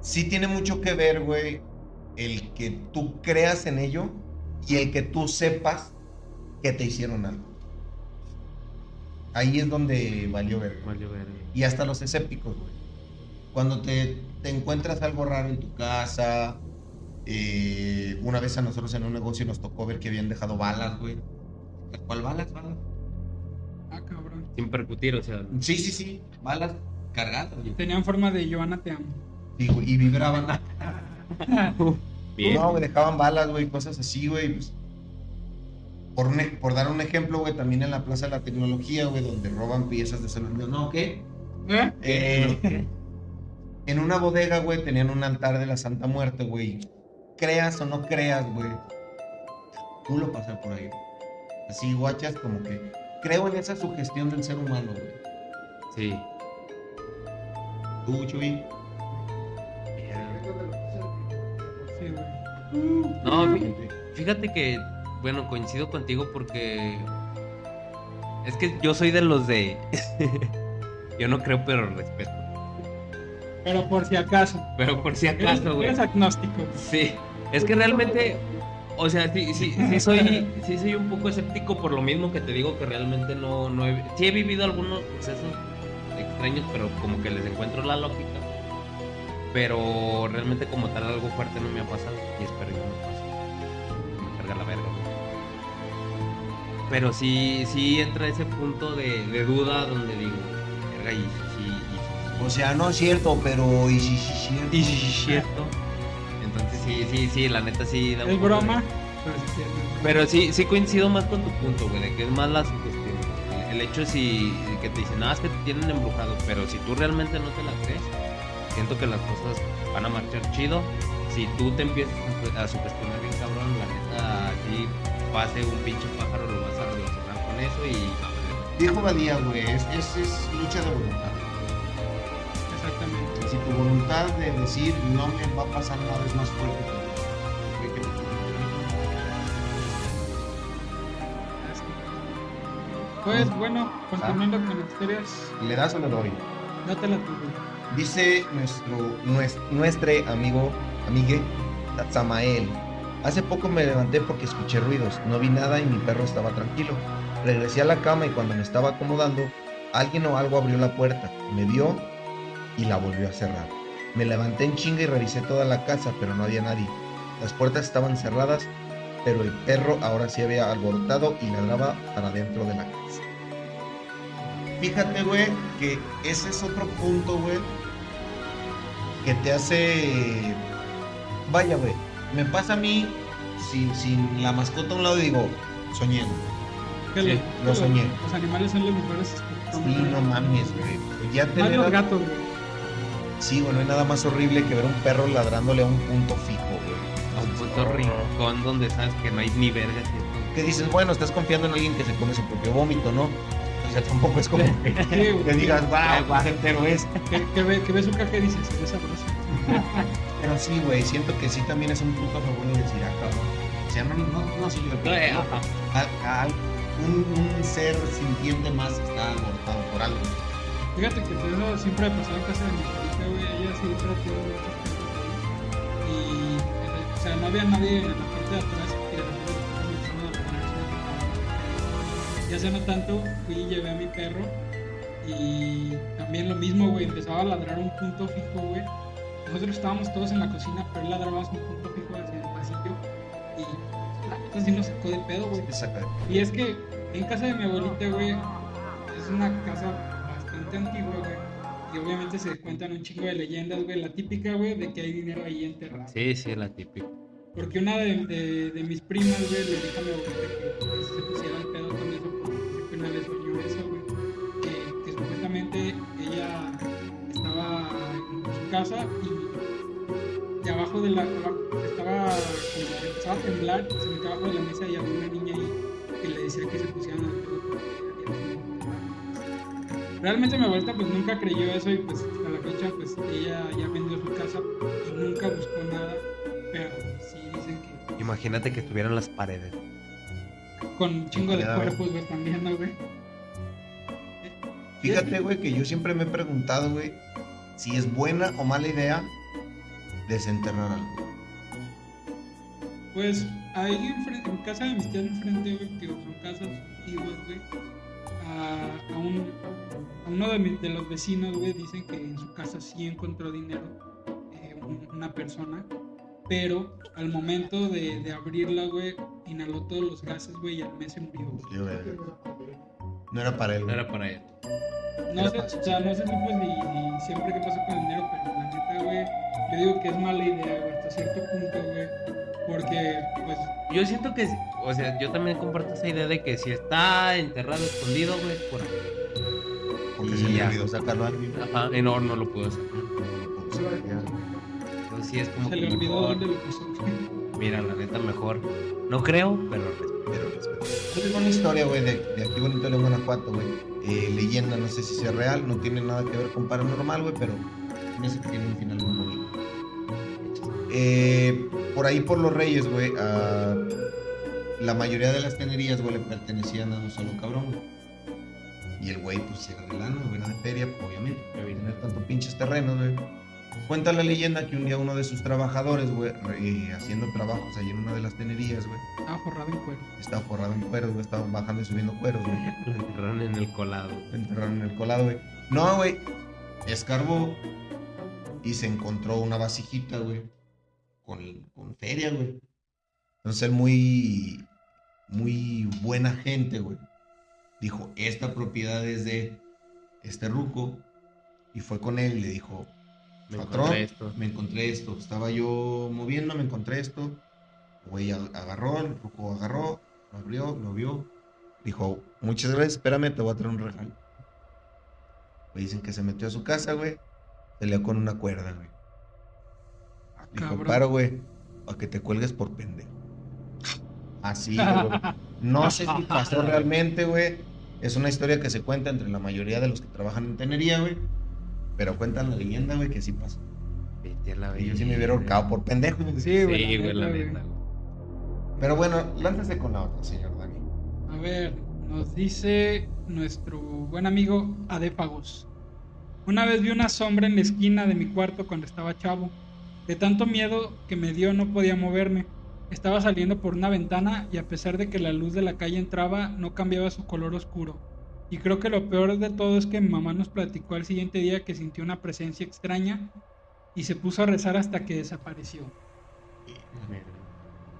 sí tiene mucho que ver, güey, el que tú creas en ello y el que tú sepas que te hicieron algo. Ahí es donde valió ver. Valió verga. Y hasta los escépticos, güey. Cuando te, te encuentras algo raro en tu casa, eh, una vez a nosotros en un negocio nos tocó ver que habían dejado balas, güey. ¿Cuál balas, balas? ah, cabrón. Sin percutir, o sea. Sí, sí, sí, balas cargadas, güey. Tenían forma de Joana te amo. Y, y vibraban. Bien. No, güey, dejaban balas, güey, cosas así, güey. pues. por, un por dar un ejemplo, güey, también en la Plaza de la Tecnología, güey, donde roban piezas de celular. No, ¿qué? ¿Eh? Eh, en una bodega, güey, tenían un altar de la Santa Muerte, güey. Creas o no creas, güey. Tú lo pasas por ahí. Así, guachas, como que creo en esa sugestión del ser humano, güey. Sí. ¿Tú, Chuy? No, fí- fíjate que, bueno, coincido contigo porque es que yo soy de los de... yo no creo, pero respeto. Pero por si acaso. Pero por si acaso, güey. eres agnóstico. Sí, es que realmente, o sea, sí, sí, sí soy, sí soy un poco escéptico por lo mismo que te digo que realmente no, no he, sí he vivido algunos procesos extraños, pero como que les encuentro la lógica. Pero realmente como tal algo fuerte no me ha pasado y espero que no me pase. Me carga la verga. Pero sí, sí entra ese punto de, de duda donde digo, verga, y O sea, no es cierto, pero y si sí, cierto. y si sí es cierto. Entonces sí, sí, sí, la neta sí da un Es poco de- broma. Pero sí, sí, es broma. Pero sí, sí coincido más con tu punto, güey, de que es más la sugestión. El, hecho si que te dicen, nada, es que te tienen embrujado, pero si tú realmente no te la crees, siento que las cosas van a marchar chido. Si tú te empiezas a sugestionar bien cabrón, la neta, así pase un pinche pájaro, lo vas a relacionar con eso y va a valer. Dijo Badía, güey, es, es, es lucha de voluntad. Voluntad de decir no me va a pasar nada es más fuerte que Pues bueno, continuando con historias, ¿Le das o le doy? dátela tú, güey. Dice nuestro, nues- nuestro amigo, amigue, Samael. Hace poco me levanté porque escuché ruidos, no vi nada y mi perro estaba tranquilo. Regresé a la cama y cuando me estaba acomodando, alguien o algo abrió la puerta, me vio y la volvió a cerrar. Me levanté en chinga y revisé toda la casa, pero no había nadie. Las puertas estaban cerradas, pero el perro ahora sí había alborotado y ladraba para dentro de la casa. Fíjate, güey, que ese es otro punto, güey, que te hace... Vaya, güey, me pasa a mí sin, sin la mascota a un lado y digo, soñé. Sí, lo- soñé. Los animales son los mejores. Sí, no mames, güey. Ya Más tener... los gatos, güey. Sí, güey, no hay nada más horrible que ver un perro ladrándole a un punto fijo, güey. A un punto rincón donde sabes que no hay ni verga. Que dices, bueno, estás confiando en alguien que se come su propio vómito, ¿no? O sea, tampoco es como que, digas, wow, qué certero es. Que, que ve, que ve su caja y dice, se ve sabroso. Pero sí, güey, siento que sí también es un punto a favor de decir, ah, cabrón. O sea, no, no, no soy yo eh, un, un ser sintiente más está abortado por algo. Fíjate que eso siempre me pasó en casa de mi Y, o sea, no había nadie en la parte de atrás y de repente los perros empezaron a ladrar. Y hace no tanto fui y llevé a mi perro y también lo mismo, güey. Empezaba a ladrar un punto fijo, güey. Nosotros estábamos todos en la cocina, pero él ladraba un punto fijo hacia el pasillo y la neta sí nos sacó de pedo, güey. Y es que en casa de mi abuelita, güey, es una casa bastante antigua, güey. Y obviamente se cuentan un chingo de leyendas, güey. La típica, güey, de que hay dinero ahí enterrado. Sí, sí, la típica. Porque una de, de, de mis primas, güey, le dijo a mi abuelita que se pusiera el pedo con eso, porque una vez oyó eso, güey. Que, que supuestamente ella estaba en su casa y, y abajo de la. estaba como empezaba a temblar, se metió abajo de la mesa y había una niña ahí que le decía que se pusieran el pedo porque había. Realmente mi abuelita pues nunca creyó eso y pues a la fecha pues ella ya vendió su casa y nunca buscó nada, pero sí dicen que Imagínate que estuvieran las paredes. con un chingo de cuerpos, güey, también, ¿no, güey? Fíjate, güey, que yo siempre me he preguntado, güey, si es buena o mala idea desenterrar algo. Pues ahí enfrente, en casa de mis tías enfrente, güey, que son casas antiguas, güey. A, a un, a uno de, mis- de los vecinos, güey, dicen que en su casa sí encontró dinero eh, un- una persona, pero al momento de, de abrirla, güey, inhaló todos los gases, güey, y al mes se murió, güey. Yo, verga. No era para él. No güey. era para ella. No sé, o sea, no sé si pues ni, ni siempre qué pasó con el dinero, pero la neta, güey, yo digo que es mala idea, güey, hasta cierto punto, güey, porque, pues, Yo siento que, sí- o sea, yo también comparto esa idea de que si está enterrado, escondido, güey, por ahí. Se me ya. olvidó sacarlo. Ajá, y no, no lo puedo hacer. No lo puedo sacar. Entonces sí es como se que le olvidó mejor. dónde lo puso, güey. Mira, la neta, mejor. No creo, pero respeto. Pero respeto. Es una historia, güey, de, de aquí bonito de Guanajuato, güey. Eh, leyenda, no sé si sea real, no tiene nada que ver con paranormal, güey, pero me que tiene un final muy bonito. Eh, por ahí por los Reyes, güey, a la mayoría de las tenerías, güey, le pertenecían a un solo cabrón, güey. Y el güey, pues, era de lana, güey, era de feria, obviamente, para tener tanto pinches terrenos, güey. Cuenta la leyenda que un día uno de sus trabajadores, güey, haciendo trabajos ahí en una de las tenerías, güey. Estaba forrado en cuero. Estaba forrado en cueros, güey, estaba bajando y subiendo cueros, güey. Lo enterraron en el colado. Lo enterraron en el colado, güey. No, güey. Escarbó y se encontró una vasijita, güey, con, con feria, güey. Entonces él muy, muy buena gente, güey. Dijo, esta propiedad es de este ruco. Y fue con él y le dijo, Me patrón, encontré esto. me encontré esto. Estaba yo moviendo, me encontré esto. El Güey a- agarró, el ruco agarró, lo abrió, lo vio. Dijo, muchas gracias, espérame, te voy a traer un regalo. Güey, dicen que se metió a su casa, güey. Se le con una cuerda, güey. Ah, Dijo, cabrón. paro, güey, para que te cuelgues por pendejo. Así, güey. No sé si pasó realmente, güey. Es una historia que se cuenta entre la mayoría de los que trabajan en tenería, güey. Pero cuentan la leyenda, güey, que sí pasó. Vete a la Y yo sí me hubiera ahorcado por pendejo. güey. Sí, Sí, güey. güey, la güey. neta. güey. Pero bueno, láncese con la otra, señor Dani. A ver, nos dice nuestro buen amigo Adépagos. Una vez vi una sombra en la esquina de mi cuarto cuando estaba chavo. De tanto miedo que me dio no podía moverme. Estaba saliendo por una ventana y a pesar de que la luz de la calle entraba, no cambiaba su color oscuro. Y creo que lo peor de todo es que mi mamá nos platicó al siguiente día que sintió una presencia extraña y se puso a rezar hasta que desapareció.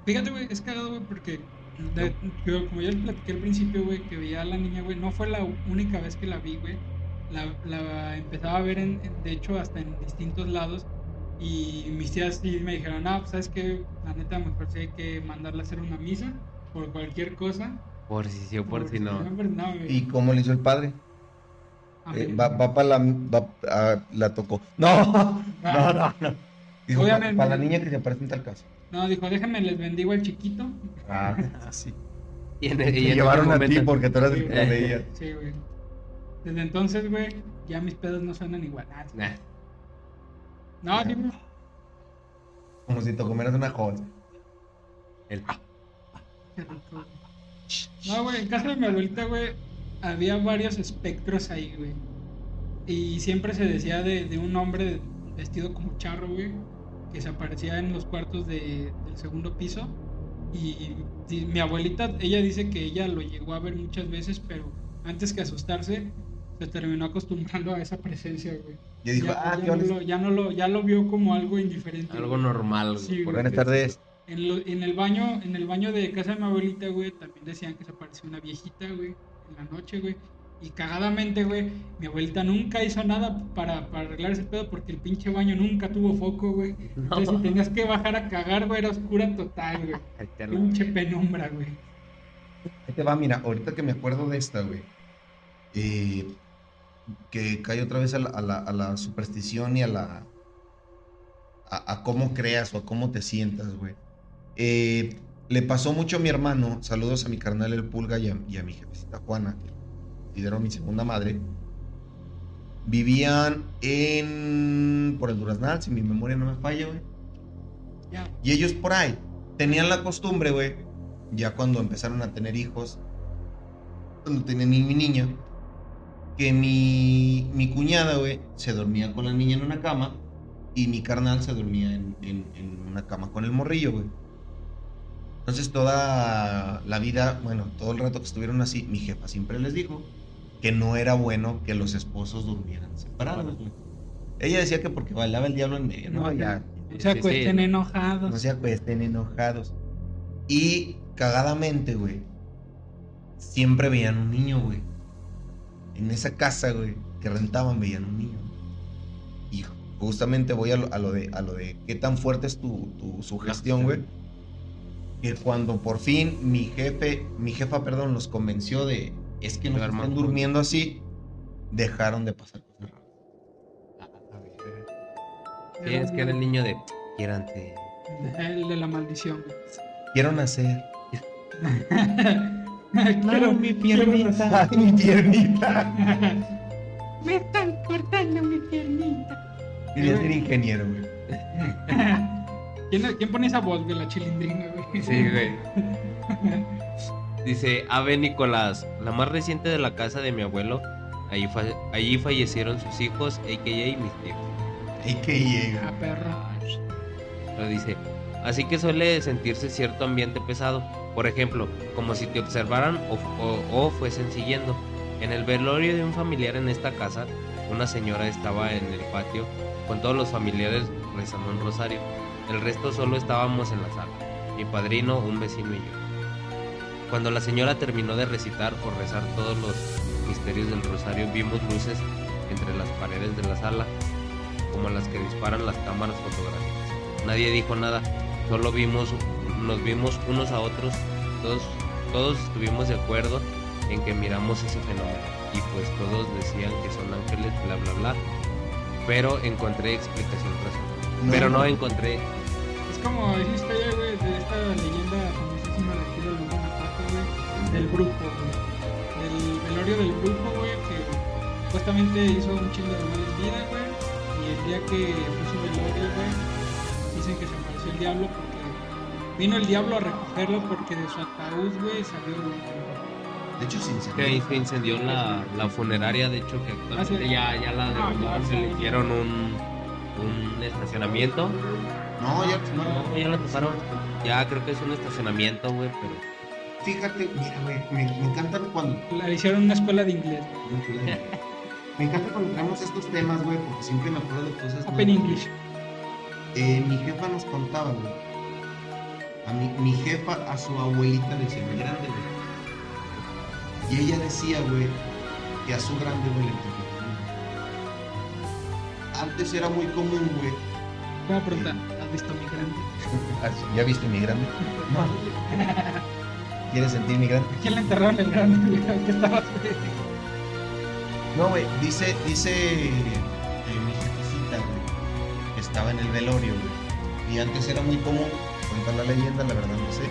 Fíjate, güey, es cagado, güey, porque de- yo, como ya les platiqué al principio, güey, que veía a la niña, güey, no fue la única vez que la vi, güey. La, empezaba a ver, de hecho, hasta en distintos lados. Y mis tías sí me dijeron, ah, pues, ¿sabes qué? La neta, mejor sí hay que mandarla a hacer una misa por cualquier cosa. Por si sí o por si no. no, güey. ¿Y cómo le hizo el padre? A Eh, va va para la. Va, ah, la tocó. No, no, no, no. Dijo, para la niña que se aparece en tal caso. No, dijo, déjame, les bendigo al chiquito. Ah, sí. Y en, Te y en llevaron a ti porque tú eras el que Eh. lo veía. Sí, güey. Desde entonces, güey, ya mis pedos no suenan igual. Ah, sí. Nah, No, güey. Como si te comieras una joya. el-. No, güey, en casa de mi abuelita, güey, había varios espectros ahí, güey. Y siempre se decía de, de un hombre vestido como charro, güey, que se aparecía en los cuartos de- del segundo piso. Y, y mi abuelita, ella dice que ella lo llegó a ver muchas veces, pero antes que asustarse, se terminó acostumbrando a esa presencia, güey. Y dijo, ya, ah, ya qué no onda. lo, ya, no lo, ya lo vio como algo indiferente. algo güey. normal, güey. Sí, güey. Buenas tardes. En, lo- en el baño, en el baño de casa de mi abuelita, güey, también decían que se apareció una viejita, güey, en la noche, güey. Y cagadamente, güey, mi abuelita nunca hizo nada para, para arreglar ese pedo porque el pinche baño nunca tuvo foco, güey. Entonces, si tenías que bajar a cagar, güey, era oscura total, güey. Pinche penumbra, güey. Ahí te va, mira, ahorita que me acuerdo de esta, güey. eh, que cae otra vez a la, a la- a la superstición y a la. A, a cómo creas o a cómo te sientas, güey. Eh, le pasó mucho a mi hermano. Saludos a mi carnal El Pulga y a, y a mi jefecita Juana, que considero mi segunda madre. Vivían en. por el Duraznal, si mi memoria no me falla, güey. Y ellos por ahí tenían la costumbre, güey, ya cuando empezaron a tener hijos, cuando tenían mi, mi niña, que mi, mi cuñada, güey, se dormía con la niña en una cama y mi carnal se dormía en, en- en una cama con el morrillo, güey. Entonces toda la vida, bueno, todo el rato que estuvieron así, mi jefa siempre les dijo que no era bueno que los esposos durmieran separados, güey. Ella decía que porque bailaba el diablo en medio, no, No, ya, O sea, Sí, pues sí. estén enojados. no se acuesten enojados. Y cagadamente, güey, siempre veían un niño, güey. En esa casa, güey, que rentaban, veían un niño. Y justamente voy a lo, a lo de, a lo de qué tan fuerte es tu, tu sugestión, güey. Que cuando por fin mi jefe, mi jefa, perdón, los convenció de es que nos están juntos. durmiendo así, dejaron de pasar cosas raras. Sí, es que era el niño de. Quiérante. El de la maldición. Quiero nacer. Quiero mi piernita. Ay, mi piernita. Me están cortando mi piernita. Quería ser ingeniero, güey. ¿Quién, ¿Quién pone esa voz de la chilindrina, güey? Sí, güey. Dice Ave Nicolás, la más reciente de la casa de mi abuelo. Allí, fa- allí fallecieron sus hijos, a.k.a. mis tíos. Ah, perro. Lo dice. Así que suele sentirse cierto ambiente pesado. Por ejemplo, como si te observaran o, o- o fuesen siguiendo. En el velorio de un familiar en esta casa, una señora estaba en el patio con todos los familiares rezando un rosario. El resto solo estábamos en la sala. Mi padrino, un vecino y yo. Cuando la señora terminó de recitar o rezar todos los misterios del rosario, vimos luces entre las paredes de la sala, como las que disparan las cámaras fotográficas. Nadie dijo nada, solo vimos, nos vimos unos a otros, todos, todos estuvimos de acuerdo en que miramos ese fenómeno y pues todos decían que son ángeles, bla bla bla, pero encontré explicación razonable. Pero no encontré Es como esa historia, güey, de esta leyenda famosísima de aquí del Guanajuato, güey, del brujo, güey. Del velorio del brujo, güey, que supuestamente hizo un chingo de malas vidas, güey. Y el día que fue su velorio, güey, dicen que se diablo porque vino el diablo a recogerlo porque de su ataúd, güey, salió un De hecho, sin que ahí se incendió la, la funeraria, de hecho que actualmente ya, ya la Ah, se le hicieron un, un estacionamiento. No, ya no. No, ya lo taparon. Ya creo que es un estacionamiento, güey, pero Fíjate, mira, güey, me, me encantan cuando. Le hicieron una escuela de inglés, Me encanta cuando traemos estos temas, güey, porque siempre me acuerdo de cosas. Open English. Eh, mi jefa nos contaba, güey. A mi, mi jefa, a su abuelita le decía, mi grande, güey. Y ella decía, güey, que a su grande, güey, le. Antes era muy común, güey. Voy a preguntar, ¿has visto mi grande? ¿Ya viste mi grande? No. ¿Quieres sentir mi grande? ¿Quién le enterraron el grande? ¿Qué estabas, güey? No, güey, dice, dice estaba en el velorio, güey. Y antes era muy común, cuenta la leyenda, la verdad no sé.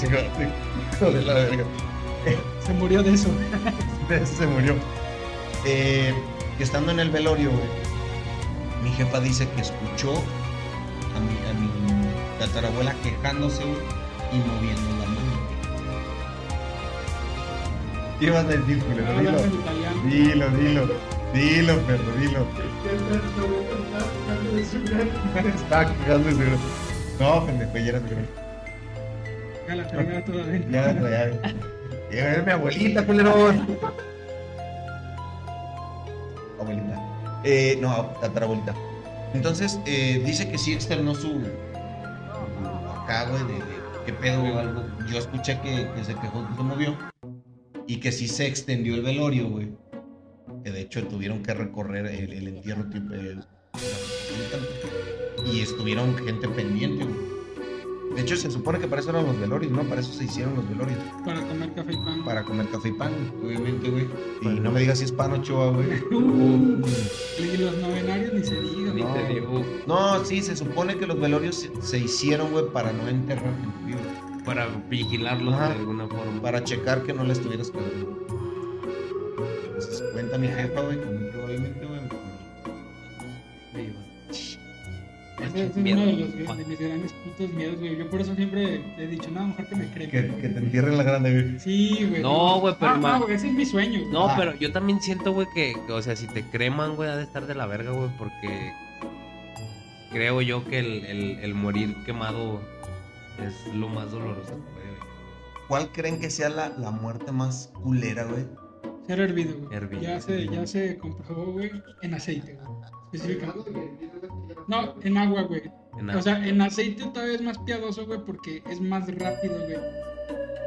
Hijo de la verga. Se murió de eso. De eso se murió. Eh, que estando en el velorio, güey, mi jefa dice que escuchó a mi, a mi tatarabuela quejándose güey, y moviendo la mano. ¿Qué ibas a decir, culero? Hablando Dilo. Dilo, dilo. Dilo, perro, dilo. Estaba quejando de su No, pendejo, ya era gran. Ya la cargaba toda dentro. Ya, ya. Ya es mi abuelita, culero. Abuelita. Eh, no, tatarabuelita. Entonces, eh, dice que sí externó su. Acá, güey, de, de qué pedo o algo. Yo escuché que, que se quejó que se movió. Y que sí se extendió el velorio, güey. Que de hecho tuvieron que recorrer el, el entierro tipo. y estuvieron gente pendiente, güey. De hecho, se supone que para eso eran los velorios, ¿no? Para eso se hicieron los velorios. Para comer café y pan. Para comer café y pan, obviamente, güey. Y no me digas si es pan o choa, güey. Uh, y los novenarios ni se diga, ni güey. te digo, No, sí, se supone que los velorios se, se hicieron, güey, para no enterrar gente para vigilarlos Ajá. de alguna forma. Para checar que no le estuvieras cagando. Cuenta mi jefa, güey, que muy probablemente, güey. Ese es uno de, los, de mis grandes putos miedos, güey. Yo por eso siempre he dicho, no, mejor que me cremen. Que, que te entierren la grande, güey. Sí, güey. No, güey, pero Ah, no, güey, ese es mi sueño. güey. No, Ah. pero yo también siento, güey, que, que, o sea, si te creman, güey, ha de estar de la verga, güey, porque creo yo que el, el, el morir quemado es lo más doloroso haber. ¿Cuál creen que sea la, la muerte más culera, güey? Ser hervido, güey. Hervido. Ya se, ya se comprobó, güey, en aceite, güey. Específicamente. No, en agua, güey. En O sea, en aceite todavía es más piadoso, güey, porque es más rápido, güey.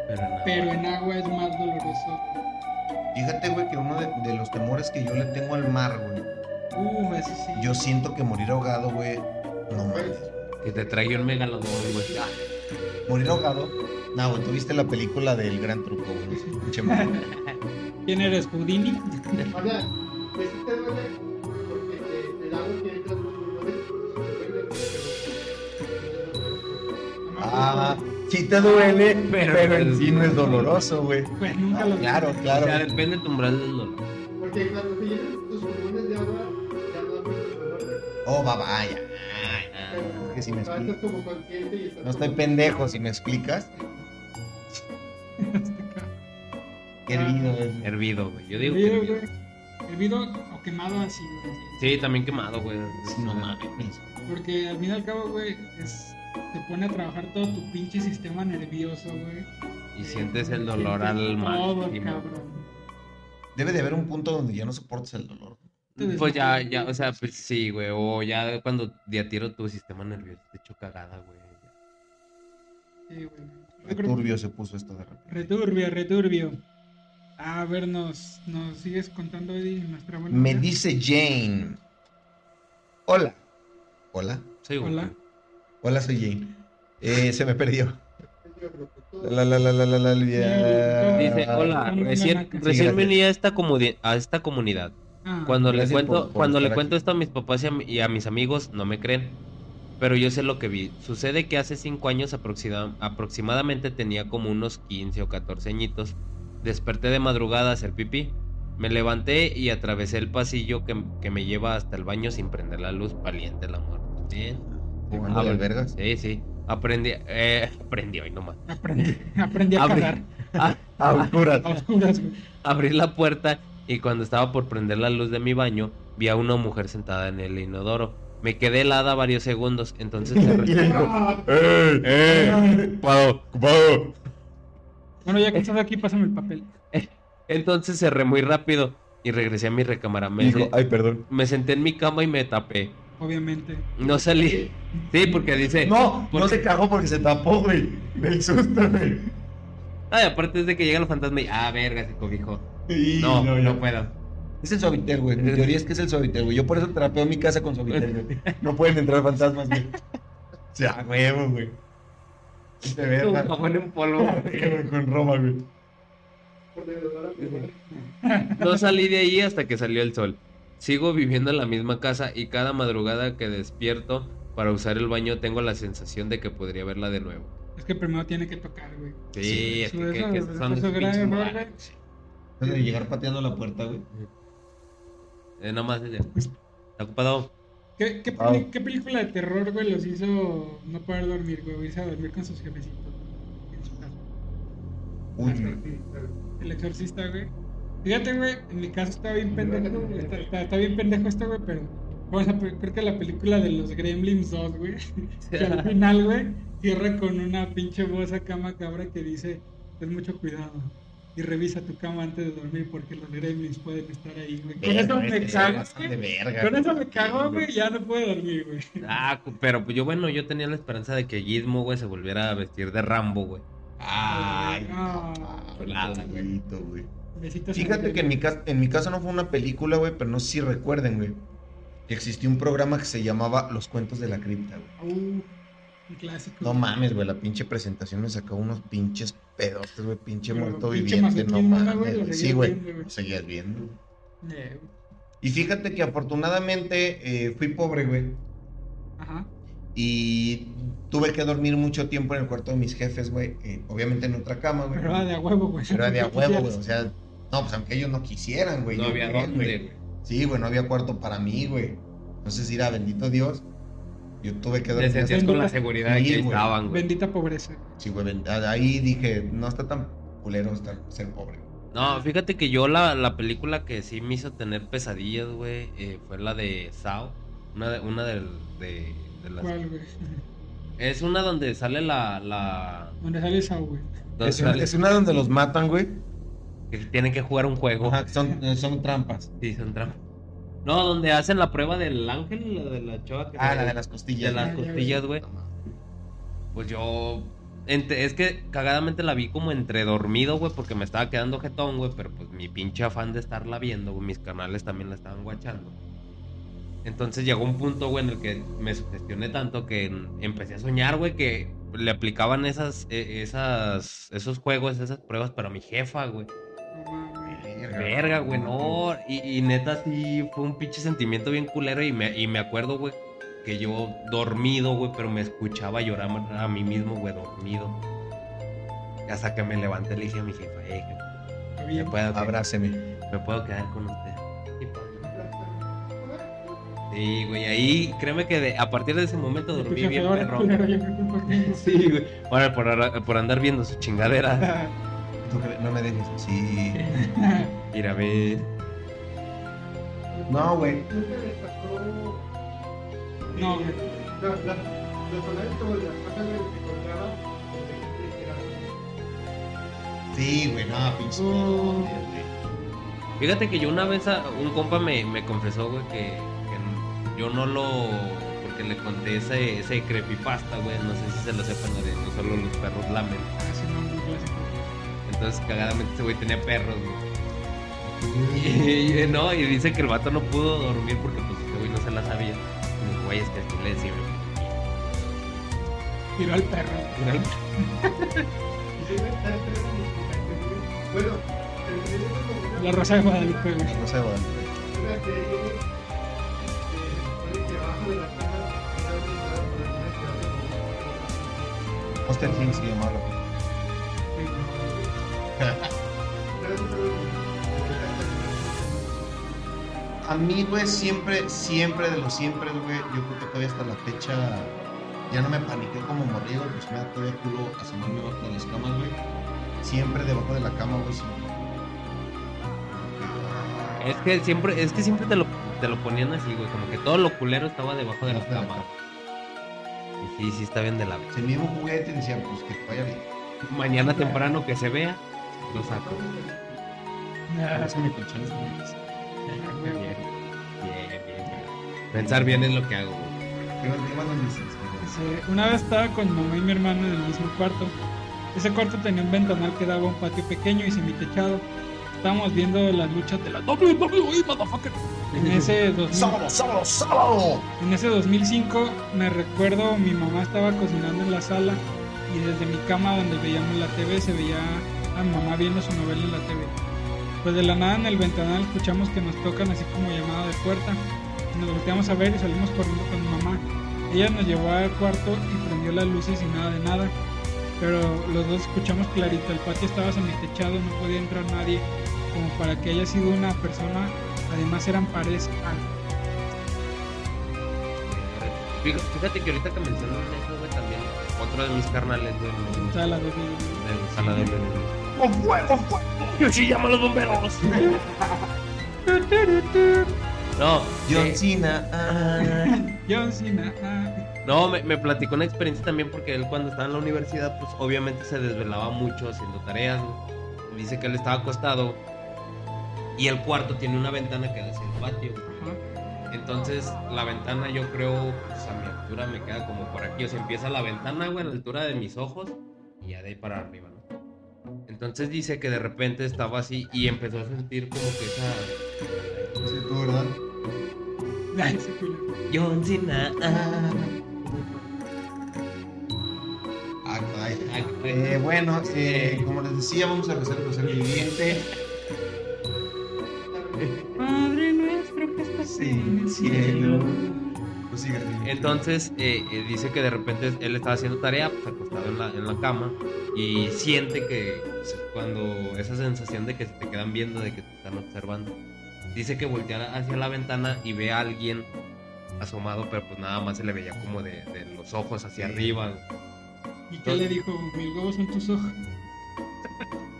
pero en nada. Pero en agua es más doloroso. güey. Fíjate, güey, que uno de, de los temores que yo le tengo al mar, güey. Uf, ese sí. Yo siento que morir ahogado, güey. No mames. Que te traiga un megalodón, güey. Ah, Morir ahogado. No, güey, tú viste la película del Gran Truco, güey. ¿Quién eres, Houdini? O sea, pues sí te duele porque te, el agua pulmones, duele, Ah, Sí te duele, Pero- pero, en sí no es doloroso, güey. Pues nunca lo Claro, O claro. sea, depende de tu umbral del dolor. Porque cuando te llenas tus pulmones de agua, ya no da mucho dolor. Oh, va, vaya. Pero es que si me estás No estoy pendejo, si me explicas. Qué hervido, güey. Hervido, güey. Yo digo que Hervido, hervido. güey. Hervido o quemado así, güey. Sí, también quemado, güey. No mames. Porque al fin y al cabo, güey, es, te pone a trabajar todo tu pinche sistema nervioso, güey. Y sientes el dolor Sientes al Todo, máximo. cabrón. Debe de haber un punto donde ya no soportes el dolor. Pues ya, ya, o sea, pues sí, güey. O ya cuando de a tiro tu sistema nervioso te echo cagada, güey. Sí, güey. Yo Qué creo- turbio se puso esto de repente. Returbio, returbio. A ver, nos, nos sigues contando, Eddie, nuestra buena Me dice Jane. Hola. Hola. Sí, güey. Hola. Hola, soy Jane. Eh, se me perdió. La la la la la la. la- Dice, hola, Hola, recién, recién vení a esta, a esta comunidad. Ah, Cuando le cuento, por- por cuando le cuento esto a mis papás y a, mi- y a mis amigos, no me creen. Pero yo sé lo que vi. Sucede que hace 5 años aproxima- aproximadamente tenía como unos 15 o 14 añitos. Desperté de madrugada a hacer pipí. Me levanté y atravesé el pasillo que, que me lleva hasta el baño sin prender la luz. Valiente la muerte. Bien. Jugando Ah, de vergas. Sí, sí. Aprendí, eh, aprendí hoy nomás. aprendí, aprendí a Abrí- cagar Ah, A oscuras. a oscuras. Abrí la puerta y cuando estaba por prender la luz de mi baño, vi a una mujer sentada en el inodoro. Me quedé helada varios segundos, entonces ¡Eh! ¡Eh! ¡Ocupado! ¡Ocupado! Bueno, ya que estás aquí, pásame el papel. entonces cerré muy rápido y regresé a mi recámara. Me, Dijo, ay, perdón. me senté en mi cama y me tapé. Obviamente. No salí. Sí, porque dice. No, ¿por no se cagó porque se tapó, güey. Del susto, güey. Ay, aparte es de que llega el fantasma y. Ah, verga, se cobijó. Y No, no, ya. puedo. Es el suavitel, güey. Mi teoría es que es el suavitel, güey. Yo por eso trapeo mi casa con suavitel, güey. No pueden entrar fantasmas, güey. O sea, huevo, güey. Un verga. jabón en polvo. Con Roma, güey. No salí de ahí hasta que salió el sol. Sigo viviendo en la misma casa y cada madrugada que despierto para usar el baño tengo la sensación de que podría verla de nuevo. Es que primero tiene que tocar, güey. Sí, es que, que- eso- que son es esos gran pinches error, modales. güey. de llegar pateando la puerta, güey. Eh, nada más es- ¿Está ocupado? ¿Qué, qué, Ah. qué película de terror, güey, los hizo no poder dormir, güey? Irse a dormir con sus jefecitos. Uy, El exorcista, güey. Fíjate, güey, en mi caso está bien pendejo, güey, está, está, está bien pendejo esto, güey, pero vamos a creo que la película de los Gremlins 2, güey, que al final, güey, cierra con una pinche voz acá macabra que dice, ten mucho cuidado y revisa tu cama antes de dormir porque los Gremlins pueden estar ahí, güey. Con eso me cago. Con eso me cago, güey, ya no puedo dormir, güey. Ah, pero pues yo, bueno, yo tenía la esperanza de que Gizmo, güey, se volviera a vestir de Rambo, güey. Ay, nada, güey. Fíjate que en mi, caso, en mi caso no fue una película, güey, pero no sé si recuerden, güey. Que existió un programa que se llamaba Los Cuentos de la Cripta, güey. Uh, clásico. No mames, güey, la pinche presentación me sacó unos pinches pedotes, güey, pinche Pero muerto pinche viviente, no masoquismo, ¿no, mames. güey? Sí, güey, lo seguías viendo. Eh, Y fíjate que afortunadamente eh, fui pobre, güey, Ajá. y tuve que dormir mucho tiempo en el cuarto de mis jefes, güey, eh, obviamente en otra cama, güey. Pero era de a huevo, güey. Pero era de a huevo, güey, o sea, no, pues aunque ellos no quisieran, güey. no había dónde, güey. güey. Sí, güey, no había cuarto para mí, güey. Entonces, ir a bendito Dios, yo tuve que Te dormir. sentías hasta- con la seguridad Sí, que güey. estaban, güey. Bendita pobreza. Sí, güey, ahí dije, no está tan culero estar, ser pobre. No, fíjate que yo la, la película que sí me hizo tener pesadillas, güey, eh, fue la de Sao. Una de, una del- de, de las... ¿Cuál, güey? Es una donde sale la... la Donde sale Sao, güey. Es una, sale- es una donde los matan, güey. que tienen que jugar un juego. Ajá, son, eh, son trampas. Sí, son trampas. No, donde hacen la prueba del ángel, la de la chava que Ah, la de las costillas. de las Ah, costillas, güey. Pues yo. ente- es que cagadamente la vi como entre dormido, güey, porque me estaba quedando jetón, güey, pero pues mi pinche afán de estarla viendo, güey, mis canales también la estaban guachando. Entonces llegó un punto, güey, en el que me sugestioné tanto que empecé a soñar, güey, que le aplicaban esas, eh, esas, esos juegos, esas pruebas para mi jefa, güey. Verga, güey, no. Y, y neta, sí, fue un pinche sentimiento bien culero. Y me, y me acuerdo, güey, que yo dormido, güey, pero me escuchaba llorar a mí mismo, güey, dormido. Hasta que me levanté le dije a mi jefa, eh, jefa. ¿me puedo, Abráceme. me puedo quedar con usted. Sí, güey, ahí créeme que de- a partir de ese momento dormí bien perro. Sí, güey. Ahora por, por andar viendo su chingadera. No me dejes así. Ir a ver. No, güey. Nunca. No. la- Sí, güey, no, pinche. Güey. Fíjate que yo una vez a un compa me, me confesó, güey, que, que yo no lo. Porque le conté ese, ese creepypasta, güey. No sé si se lo sepan, no solo los perros lamen. Ah. Entonces, cagadamente, ese güey tenía perros, güey. Y, y- no, y dice que el vato no pudo dormir porque, pues, ese güey no se la sabía. Y dijo, güey, es que le decía, Tiró al perro. "Y si me está esperando mi explicación". Bueno, La Rosa de Guadalupe, güey. Este, de la ciudad de Monster King se llamaba. A mí, güey, siempre, siempre de los siempre, güey, yo creo que todavía hasta la fecha ya no me paniqué como morrido, pues me da todavía culo asomarme debajo de las camas, güey. Siempre debajo de la cama, güey, sí. Es que siempre, es que siempre te lo, te lo ponían así, güey. Como que todo lo culero estaba debajo de la Debajo de la cama. Y sí, sí está bien de la vez. Se me iba un juguete y decía, pues que vaya bien. Mañana temprano que se vea, lo saco. Ah, es mi colchón, es mi piso. Bien, bien, bien, bien. Pensar bien es lo que hago, güey. ¿Qué más- qué más nos dices? Sí, Una vez estaba con mi mamá y mi hermano en el mismo cuarto. Ese cuarto tenía un ventanal que daba a un patio pequeño y semitechado. Estábamos viendo las luchas de la WWE, motherfucker. En ese, 2000 ¡Sábado, sábado, sábado! en ese 2005 me recuerdo mi mamá estaba cocinando en la sala y desde mi cama donde veíamos la TV se veía a mi mamá viendo su novela en la TV. Pues de la nada en el ventanal escuchamos que nos tocan así como llamada de puerta. Nos volteamos a ver y salimos corriendo con mi mamá. Ella nos llevó al cuarto y prendió las luces y nada de nada. Pero los dos escuchamos clarito, el patio estaba semitechado, no podía entrar nadie, como para que haya sido una persona. Además eran paredes altas. Fíjate fíjate que ahorita que mencionas eso, güey, también. Otro de mis carnales, güey. O sea, las dos- de sala de ¡Con fuego, fuego! Yo sí llamo a los bomberos. No, John eh, Cena. ah. John Cena. ah. no, me, me platicó una experiencia también porque él cuando estaba en la universidad, pues obviamente se desvelaba mucho haciendo tareas. güey. Dice que él estaba acostado y el cuarto tiene una ventana que da hacia el patio. Ajá. Entonces la ventana yo creo, pues a mi altura me queda como por aquí. O sea, empieza la ventana, güey, a la altura de mis ojos y ya de ahí para arriba, ¿no? Entonces dice que de repente estaba así y empezó a sentir como que esa... Sí, tú, ¿verdad? Ay, culo. John Cena. ah. Ah, Eh, bueno, eh, como les decía, vamos a rezar por ser viviente. Padre nuestro que estás en el cielo. Pues sigue, sigue. Entonces eh, eh, dice que de repente él estaba haciendo tarea, pues acostado en la, en la cama, y siente que pues, cuando esa sensación de que se te quedan viendo, de que te están observando, dice que voltea hacia la ventana y ve a alguien asomado, pero pues nada más se le veía como de, de los ojos hacia Sí. arriba. ¿Y qué le dijo? Mil huevos son tus ojos.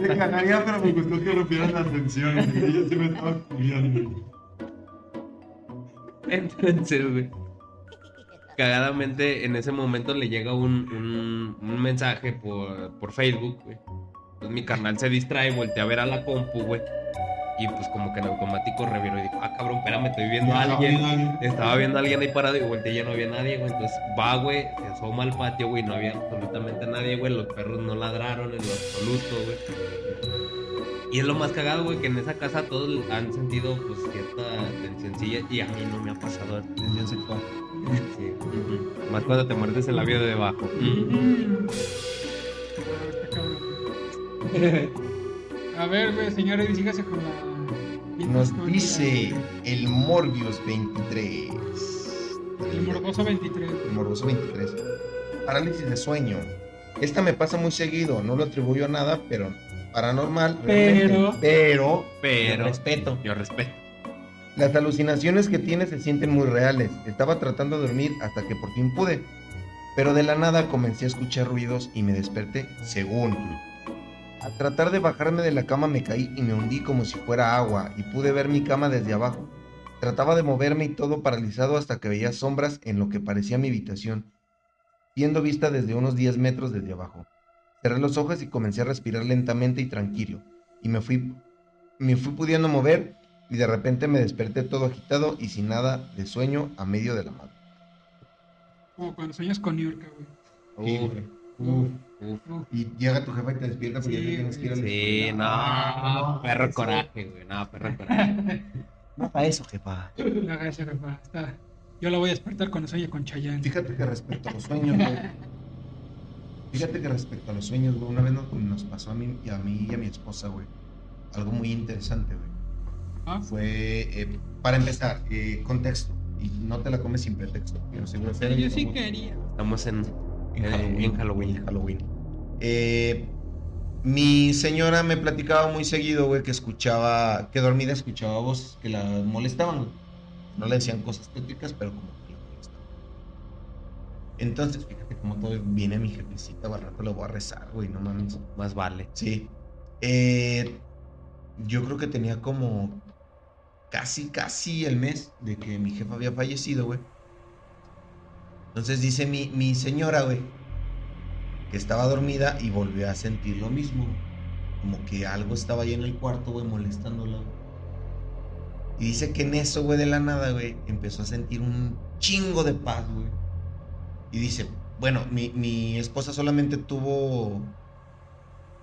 Te cagaría, pero me gustó que rompieran la atención. Ella sí me estaba cubriendo. Entonces, güey. Cagadamente en ese momento le llega un, un, mensaje por, por Facebook, güey. Entonces mi carnal se distrae, voltea a ver a la compu, güey. Y pues como que en automático reviró y dijo, ah cabrón, espérame, estoy viendo a alguien. Estaba viendo a alguien ahí parado y volteé y ya no había nadie, güey. Entonces va, güey, se asoma al patio, güey, no había absolutamente nadie, güey. Los perros no ladraron en lo absoluto, güey. Y es lo más cagado, güey, que en esa casa todos han sentido, pues, cierta tensioncilla y a mí no me ha pasado. Tensión sexual. Sí. Más cuando te muerdes el labio de debajo. Está cabrón. A ver, güey, señores, sígase con la. Nos dice el Morbius 23. El morboso 23. El Morboso 23. Parálisis de sueño. Esta me pasa muy seguido, no lo atribuyo a nada, pero paranormal. Pero-. Pero. Pero- Respeto. Yo respeto. Las alucinaciones que tiene se sienten muy reales. Estaba tratando de dormir hasta que por fin pude. Pero de la nada comencé a escuchar ruidos y me desperté, según. Al tratar de bajarme de la cama me caí y me hundí como si fuera agua y pude ver mi cama desde abajo. Trataba de moverme y todo paralizado hasta que veía sombras en lo que parecía mi habitación, siendo vista desde unos 10 metros desde abajo. Cerré los ojos y comencé a respirar lentamente y tranquilo. Y me fui, me fui pudiendo mover y de repente me desperté todo agitado y sin nada de sueño a medio de la madre. Como cuando sueñas con. Sí, Uf, güey. Uf. Y llega tu jefa y te despierta porque Sí, ya te tienes que ir a la Sí, escuela. no, perro eso. coraje, güey. No, perro coraje. No haga eso, jefa. No haga eso, jefa. Está... Yo la voy a despertar cuando sueñe con Chayanne. Fíjate que respecto a los sueños, güey. Fíjate que respecto a los sueños, güey, una vez nos, nos pasó a mí, y a mí y a mi esposa, güey. Algo muy interesante, güey. Ah, Fue, eh, para empezar, eh, contexto. Y no te la comes sin pretexto. Pero seguro Yo sí quería. Estamos en, En Halloween. en Halloween. En Halloween. Eh, mi señora me platicaba muy seguido, güey, que escuchaba, que dormida escuchaba voces que la molestaban, güey. No le decían cosas tétricas, pero como que la molestaban. Entonces, fíjate cómo todo viene mi jefecita, al rato le voy a rezar, güey, no mames. Más vale. Sí. Eh, yo creo que tenía como casi, casi el mes de que mi jefa había fallecido, güey. Entonces dice mi, mi señora, güey, que estaba dormida y volvió a sentir lo mismo. Como que algo estaba ahí en el cuarto, güey, molestándola. Y dice que en eso, güey, de la nada, güey, empezó a sentir un chingo de paz, güey. Y dice, bueno, mi, mi esposa solamente tuvo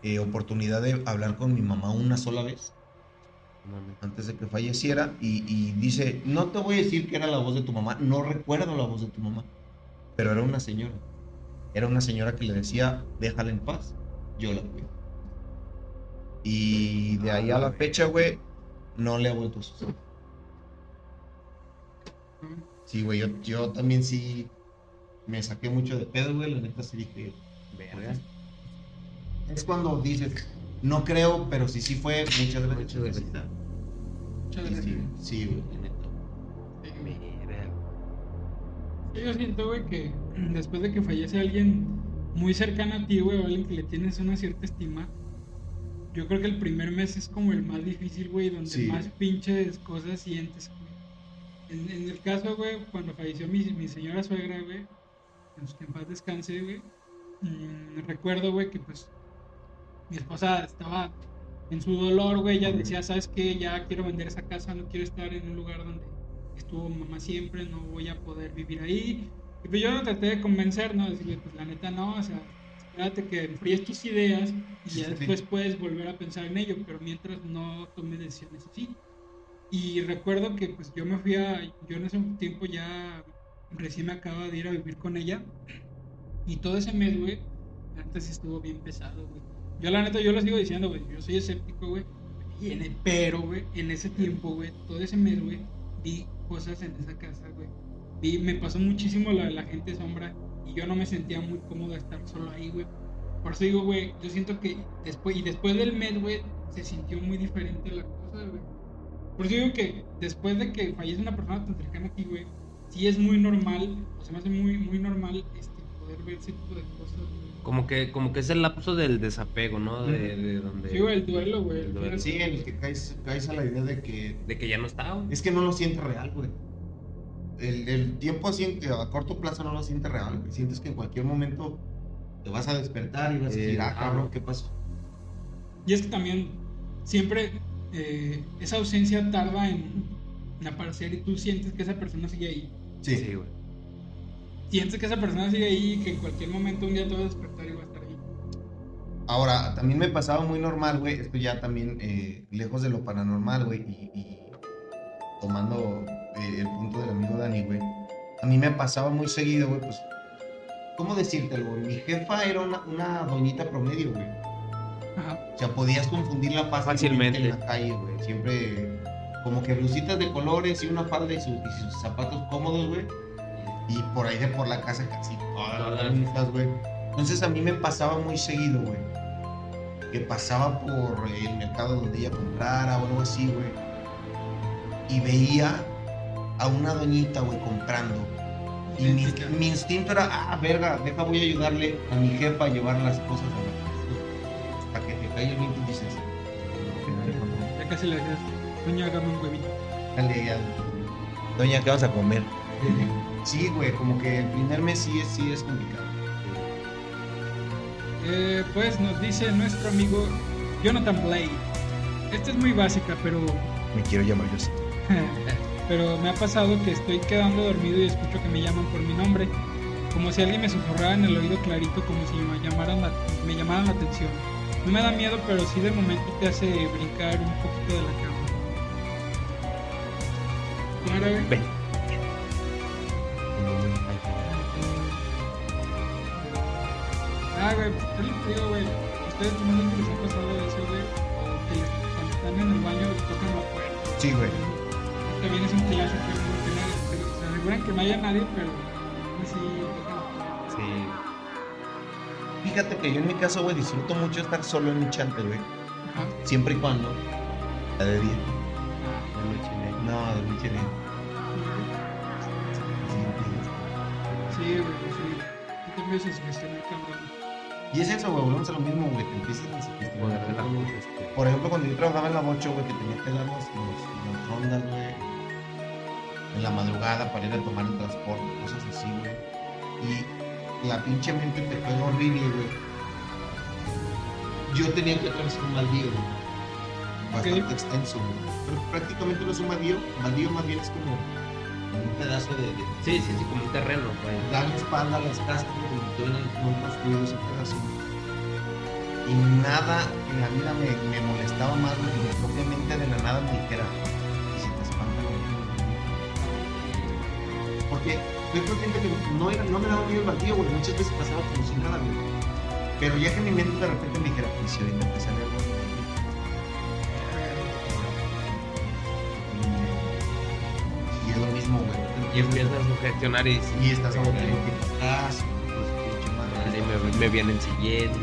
eh, oportunidad de hablar con mi mamá una sola vez antes de que falleciera y, y dice, no te voy a decir que era la voz de tu mamá, no recuerdo la voz de tu mamá, pero era una señora. Era una señora que le decía, déjala en paz, yo la cuido. Y de ahí a la fecha, güey, no le ha vuelto a suceder. Sí, güey, yo, yo también sí me saqué mucho de pedo, güey, la neta sí dije, Verga. es cuando dices, no creo, pero sí, sí fue, muchas gracias. Muchas gracias. jefecita". Muchas gracias. Sí, güey. Yo siento, güey, que después de que fallece alguien muy cercano a ti, güey, o alguien que le tienes una cierta estima, yo creo que el primer mes es como el más difícil, güey, donde Sí. más pinches cosas sientes, güey. En, en el caso, güey, cuando falleció mi, mi señora suegra, güey, que en paz descanse, güey, mm, recuerdo, güey, que pues mi esposa estaba en su dolor, güey, ella decía, ¿sabes qué? Ya quiero vender esa casa, no quiero estar en un lugar donde estuvo mamá siempre, no voy a poder vivir ahí. Y pues yo lo traté de convencer, ¿no? Decirle, pues la neta no, o sea, espérate que enfríes tus ideas y ya sí, después puedes volver a pensar en ello, pero mientras no tomes decisiones así. Y recuerdo que pues yo me fui a, yo en ese tiempo ya recién me acaba de ir a vivir con ella y todo ese mes, güey, sí estuvo bien pesado, güey. Yo la neta, yo lo sigo diciendo, güey, yo soy escéptico, güey. Y en el- pero, güey, en ese tiempo, güey, todo ese mes, güey, vi cosas en esa casa, güey. Me pasó muchísimo la, gente sombra y yo no me sentía muy cómodo estar solo ahí, güey. Por eso digo, güey, yo siento que después, y después del mes, güey, se sintió muy diferente la cosa, güey. Por eso digo que después de que fallece una persona tan cercana a ti, güey, sí es muy normal, se me hace muy, muy normal este, poder ver ese tipo de cosas, güey. Como que, como que es el lapso del desapego, ¿no? De, de donde. Sí, güey, el duelo, güey. El el duelo. Sí, en el que caes, caes a la idea de que De que ya no está, güey. es que no lo sientes real, güey. El, el tiempo así, eh, a corto plazo no lo sientes real, güey. Sientes que en cualquier momento te vas a despertar y vas a Eh, decir, ah, ah, cabrón, no. ¿qué pasó? Y es que también siempre eh, esa ausencia tarda en, en aparecer y tú sientes que esa persona sigue ahí. Sí, Sí, güey. Sientes que esa persona sigue ahí y que en cualquier momento un día te vas a despertar y va a estar ahí. Ahora, también me pasaba muy normal, güey. Esto ya también eh, lejos de lo paranormal, güey. Y, y tomando eh, el punto del amigo Dani, güey. A mí me pasaba muy seguido, güey, pues. ¿Cómo decírtelo, güey? Mi jefa era una, una doñita promedio, güey. Ajá. O sea, podías confundirla fácilmente, Fácilmente. en la calle, güey. Siempre como que blusitas de colores y una falda y, su- y sus zapatos cómodos, güey. Y por ahí de por la casa casi todas las bonitas, güey. Entonces a mí me pasaba muy seguido, güey. Que pasaba por el mercado donde ella comprara o algo así, güey. Y veía a una doñita, güey, comprando. Y mi, mi instinto era, ah, verga, deja, voy a ayudarle a mi jefa a llevar las cosas a la casa. Hasta que te cae el 20 y dices, Ya casi le decías, doña, hágame un huevito. dale ya. Doña, ¿qué vas a comer? Sí, güey, como que el primer mes sí es, sí es complicado. Eh, pues nos dice nuestro amigo Jonathan Blade. Esta es muy básica, pero, Me quiero llamar yo. pero me ha pasado que estoy quedando dormido y escucho que me llaman por mi nombre. Como si alguien me susurrara en el oído clarito, como si me llamaran la, me llamaran la atención. No me da miedo, pero sí de momento te hace brincar un poquito de la cama. Ven. Güey, pues yo les digo, güey. Ustedes también les ha pasado eso, güey. O que les, cuando están en el baño les tocan la puerta. Sí, güey. También es un clásico, ¿no? que que se aseguran que no haya nadie, pero sí, tocan la puerta. Sí. Fíjate que yo en mi caso, güey, disfruto mucho estar solo en mi chante, güey. Ajá. Siempre y cuando. La de día. Ah, de noche, ¿no? No, de noche. Sí, güey, sí. Yo también se sugestioné cabrón. Y es eso, güey, volvemos a lo mismo, güey. Te empiezas a luz, este. Por ejemplo, cuando yo trabajaba en la bocho, güey, que tenía que dar los, rondas, güey. En la madrugada para ir a tomar el transporte, cosas así, güey. Y la pinche mente te pega horrible, güey. Yo tenía que atravesar un baldío, güey. Bastante extenso, güey. Pero prácticamente no es un baldío. Baldío más bien es como un pedazo de, de Sí, sí, sí, como un terreno, pues. dar la espalda a las casas y todo no construido ese pedazo. Y nada en la vida me, me molestaba más de que mi propia mente de la nada me dijera, "¿Y si te espanta güey?". Porque estoy consciente que no, era, no me daba miedo el baldío, güey. Muchas veces pasaba como si nada, güey. Pero ya que mi mente de repente me dijera, "¿Y si ahorita te sale algo?". Y es lo mismo, güey. Y empiezas a sugestionar y Y estás a boca de tiempo atrás, pues pinche madre. Ay, me, me vienen siguiendo.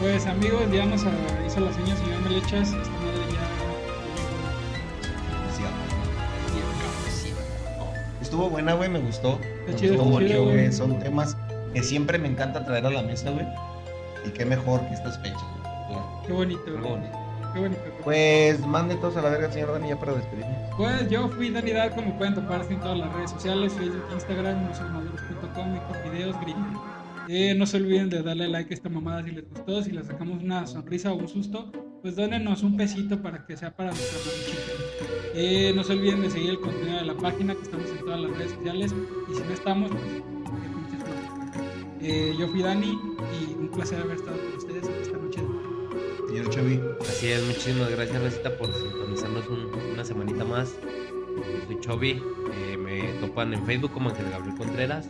Pues amigos, ya nos hizo la seña señor Melechas. Esta madre ya. Estuvo buena, güey, me gustó. Me chido, gustó güey. Son temas que siempre me encanta traer a la mesa, güey. Y qué mejor que estas fechas, güey. Qué bonito, Qué güey. bonito. Qué bonito. Pues manden todos a la verga, señor Dani, ya para despedirnos. Pues yo fui Dani Darko, me pueden topar en todas las redes sociales, Facebook, Instagram, nosoymaduros.com, mejor videos, griten. Eh, no se olviden de darle like a esta mamada si les gustó, si les sacamos una sonrisa o un susto, pues dónenos un pesito para que sea para nuestra maruchita. Eh, no se olviden de seguir el contenido de la página, que estamos en todas las redes sociales, y si no estamos, pues eh, Yo fui Dani y un placer haber estado con ustedes. Señor Chavi. Así es, muchísimas gracias, Recita, por sintonizarnos un- una semanita más. Yo soy Chovy, eh, me topan en Facebook como Ángel Gabriel Contreras,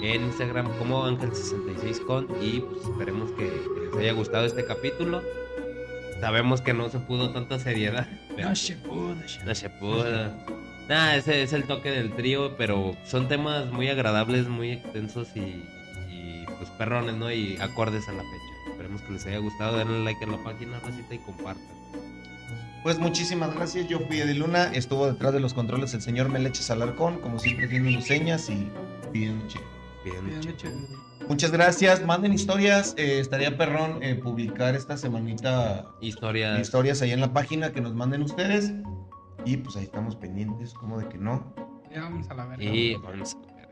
en Instagram como Ángel66con y pues esperemos que, que les haya gustado este capítulo. Sabemos que no se pudo tanta seriedad. pero No se pudo, No se pudo. Nah, ese es el toque del trío, pero son temas muy agradables, muy extensos y, y, pues perrones, ¿no? Y acordes a la fecha. Esperemos que les haya gustado, denle like a la página, Racita, y compartan. Pues muchísimas gracias, yo fui Eddie Luna, estuvo detrás de los controles el señor Meleches Alarcón, como siempre haciendo señas y pidiendo hecho, güey. Muchas gracias, manden historias, eh, estaría perrón eh, publicar esta semanita Historias. historias ahí en la página que nos manden ustedes. Y pues ahí estamos pendientes, como de que no. Ya vamos a la verga. Y vamos a ver.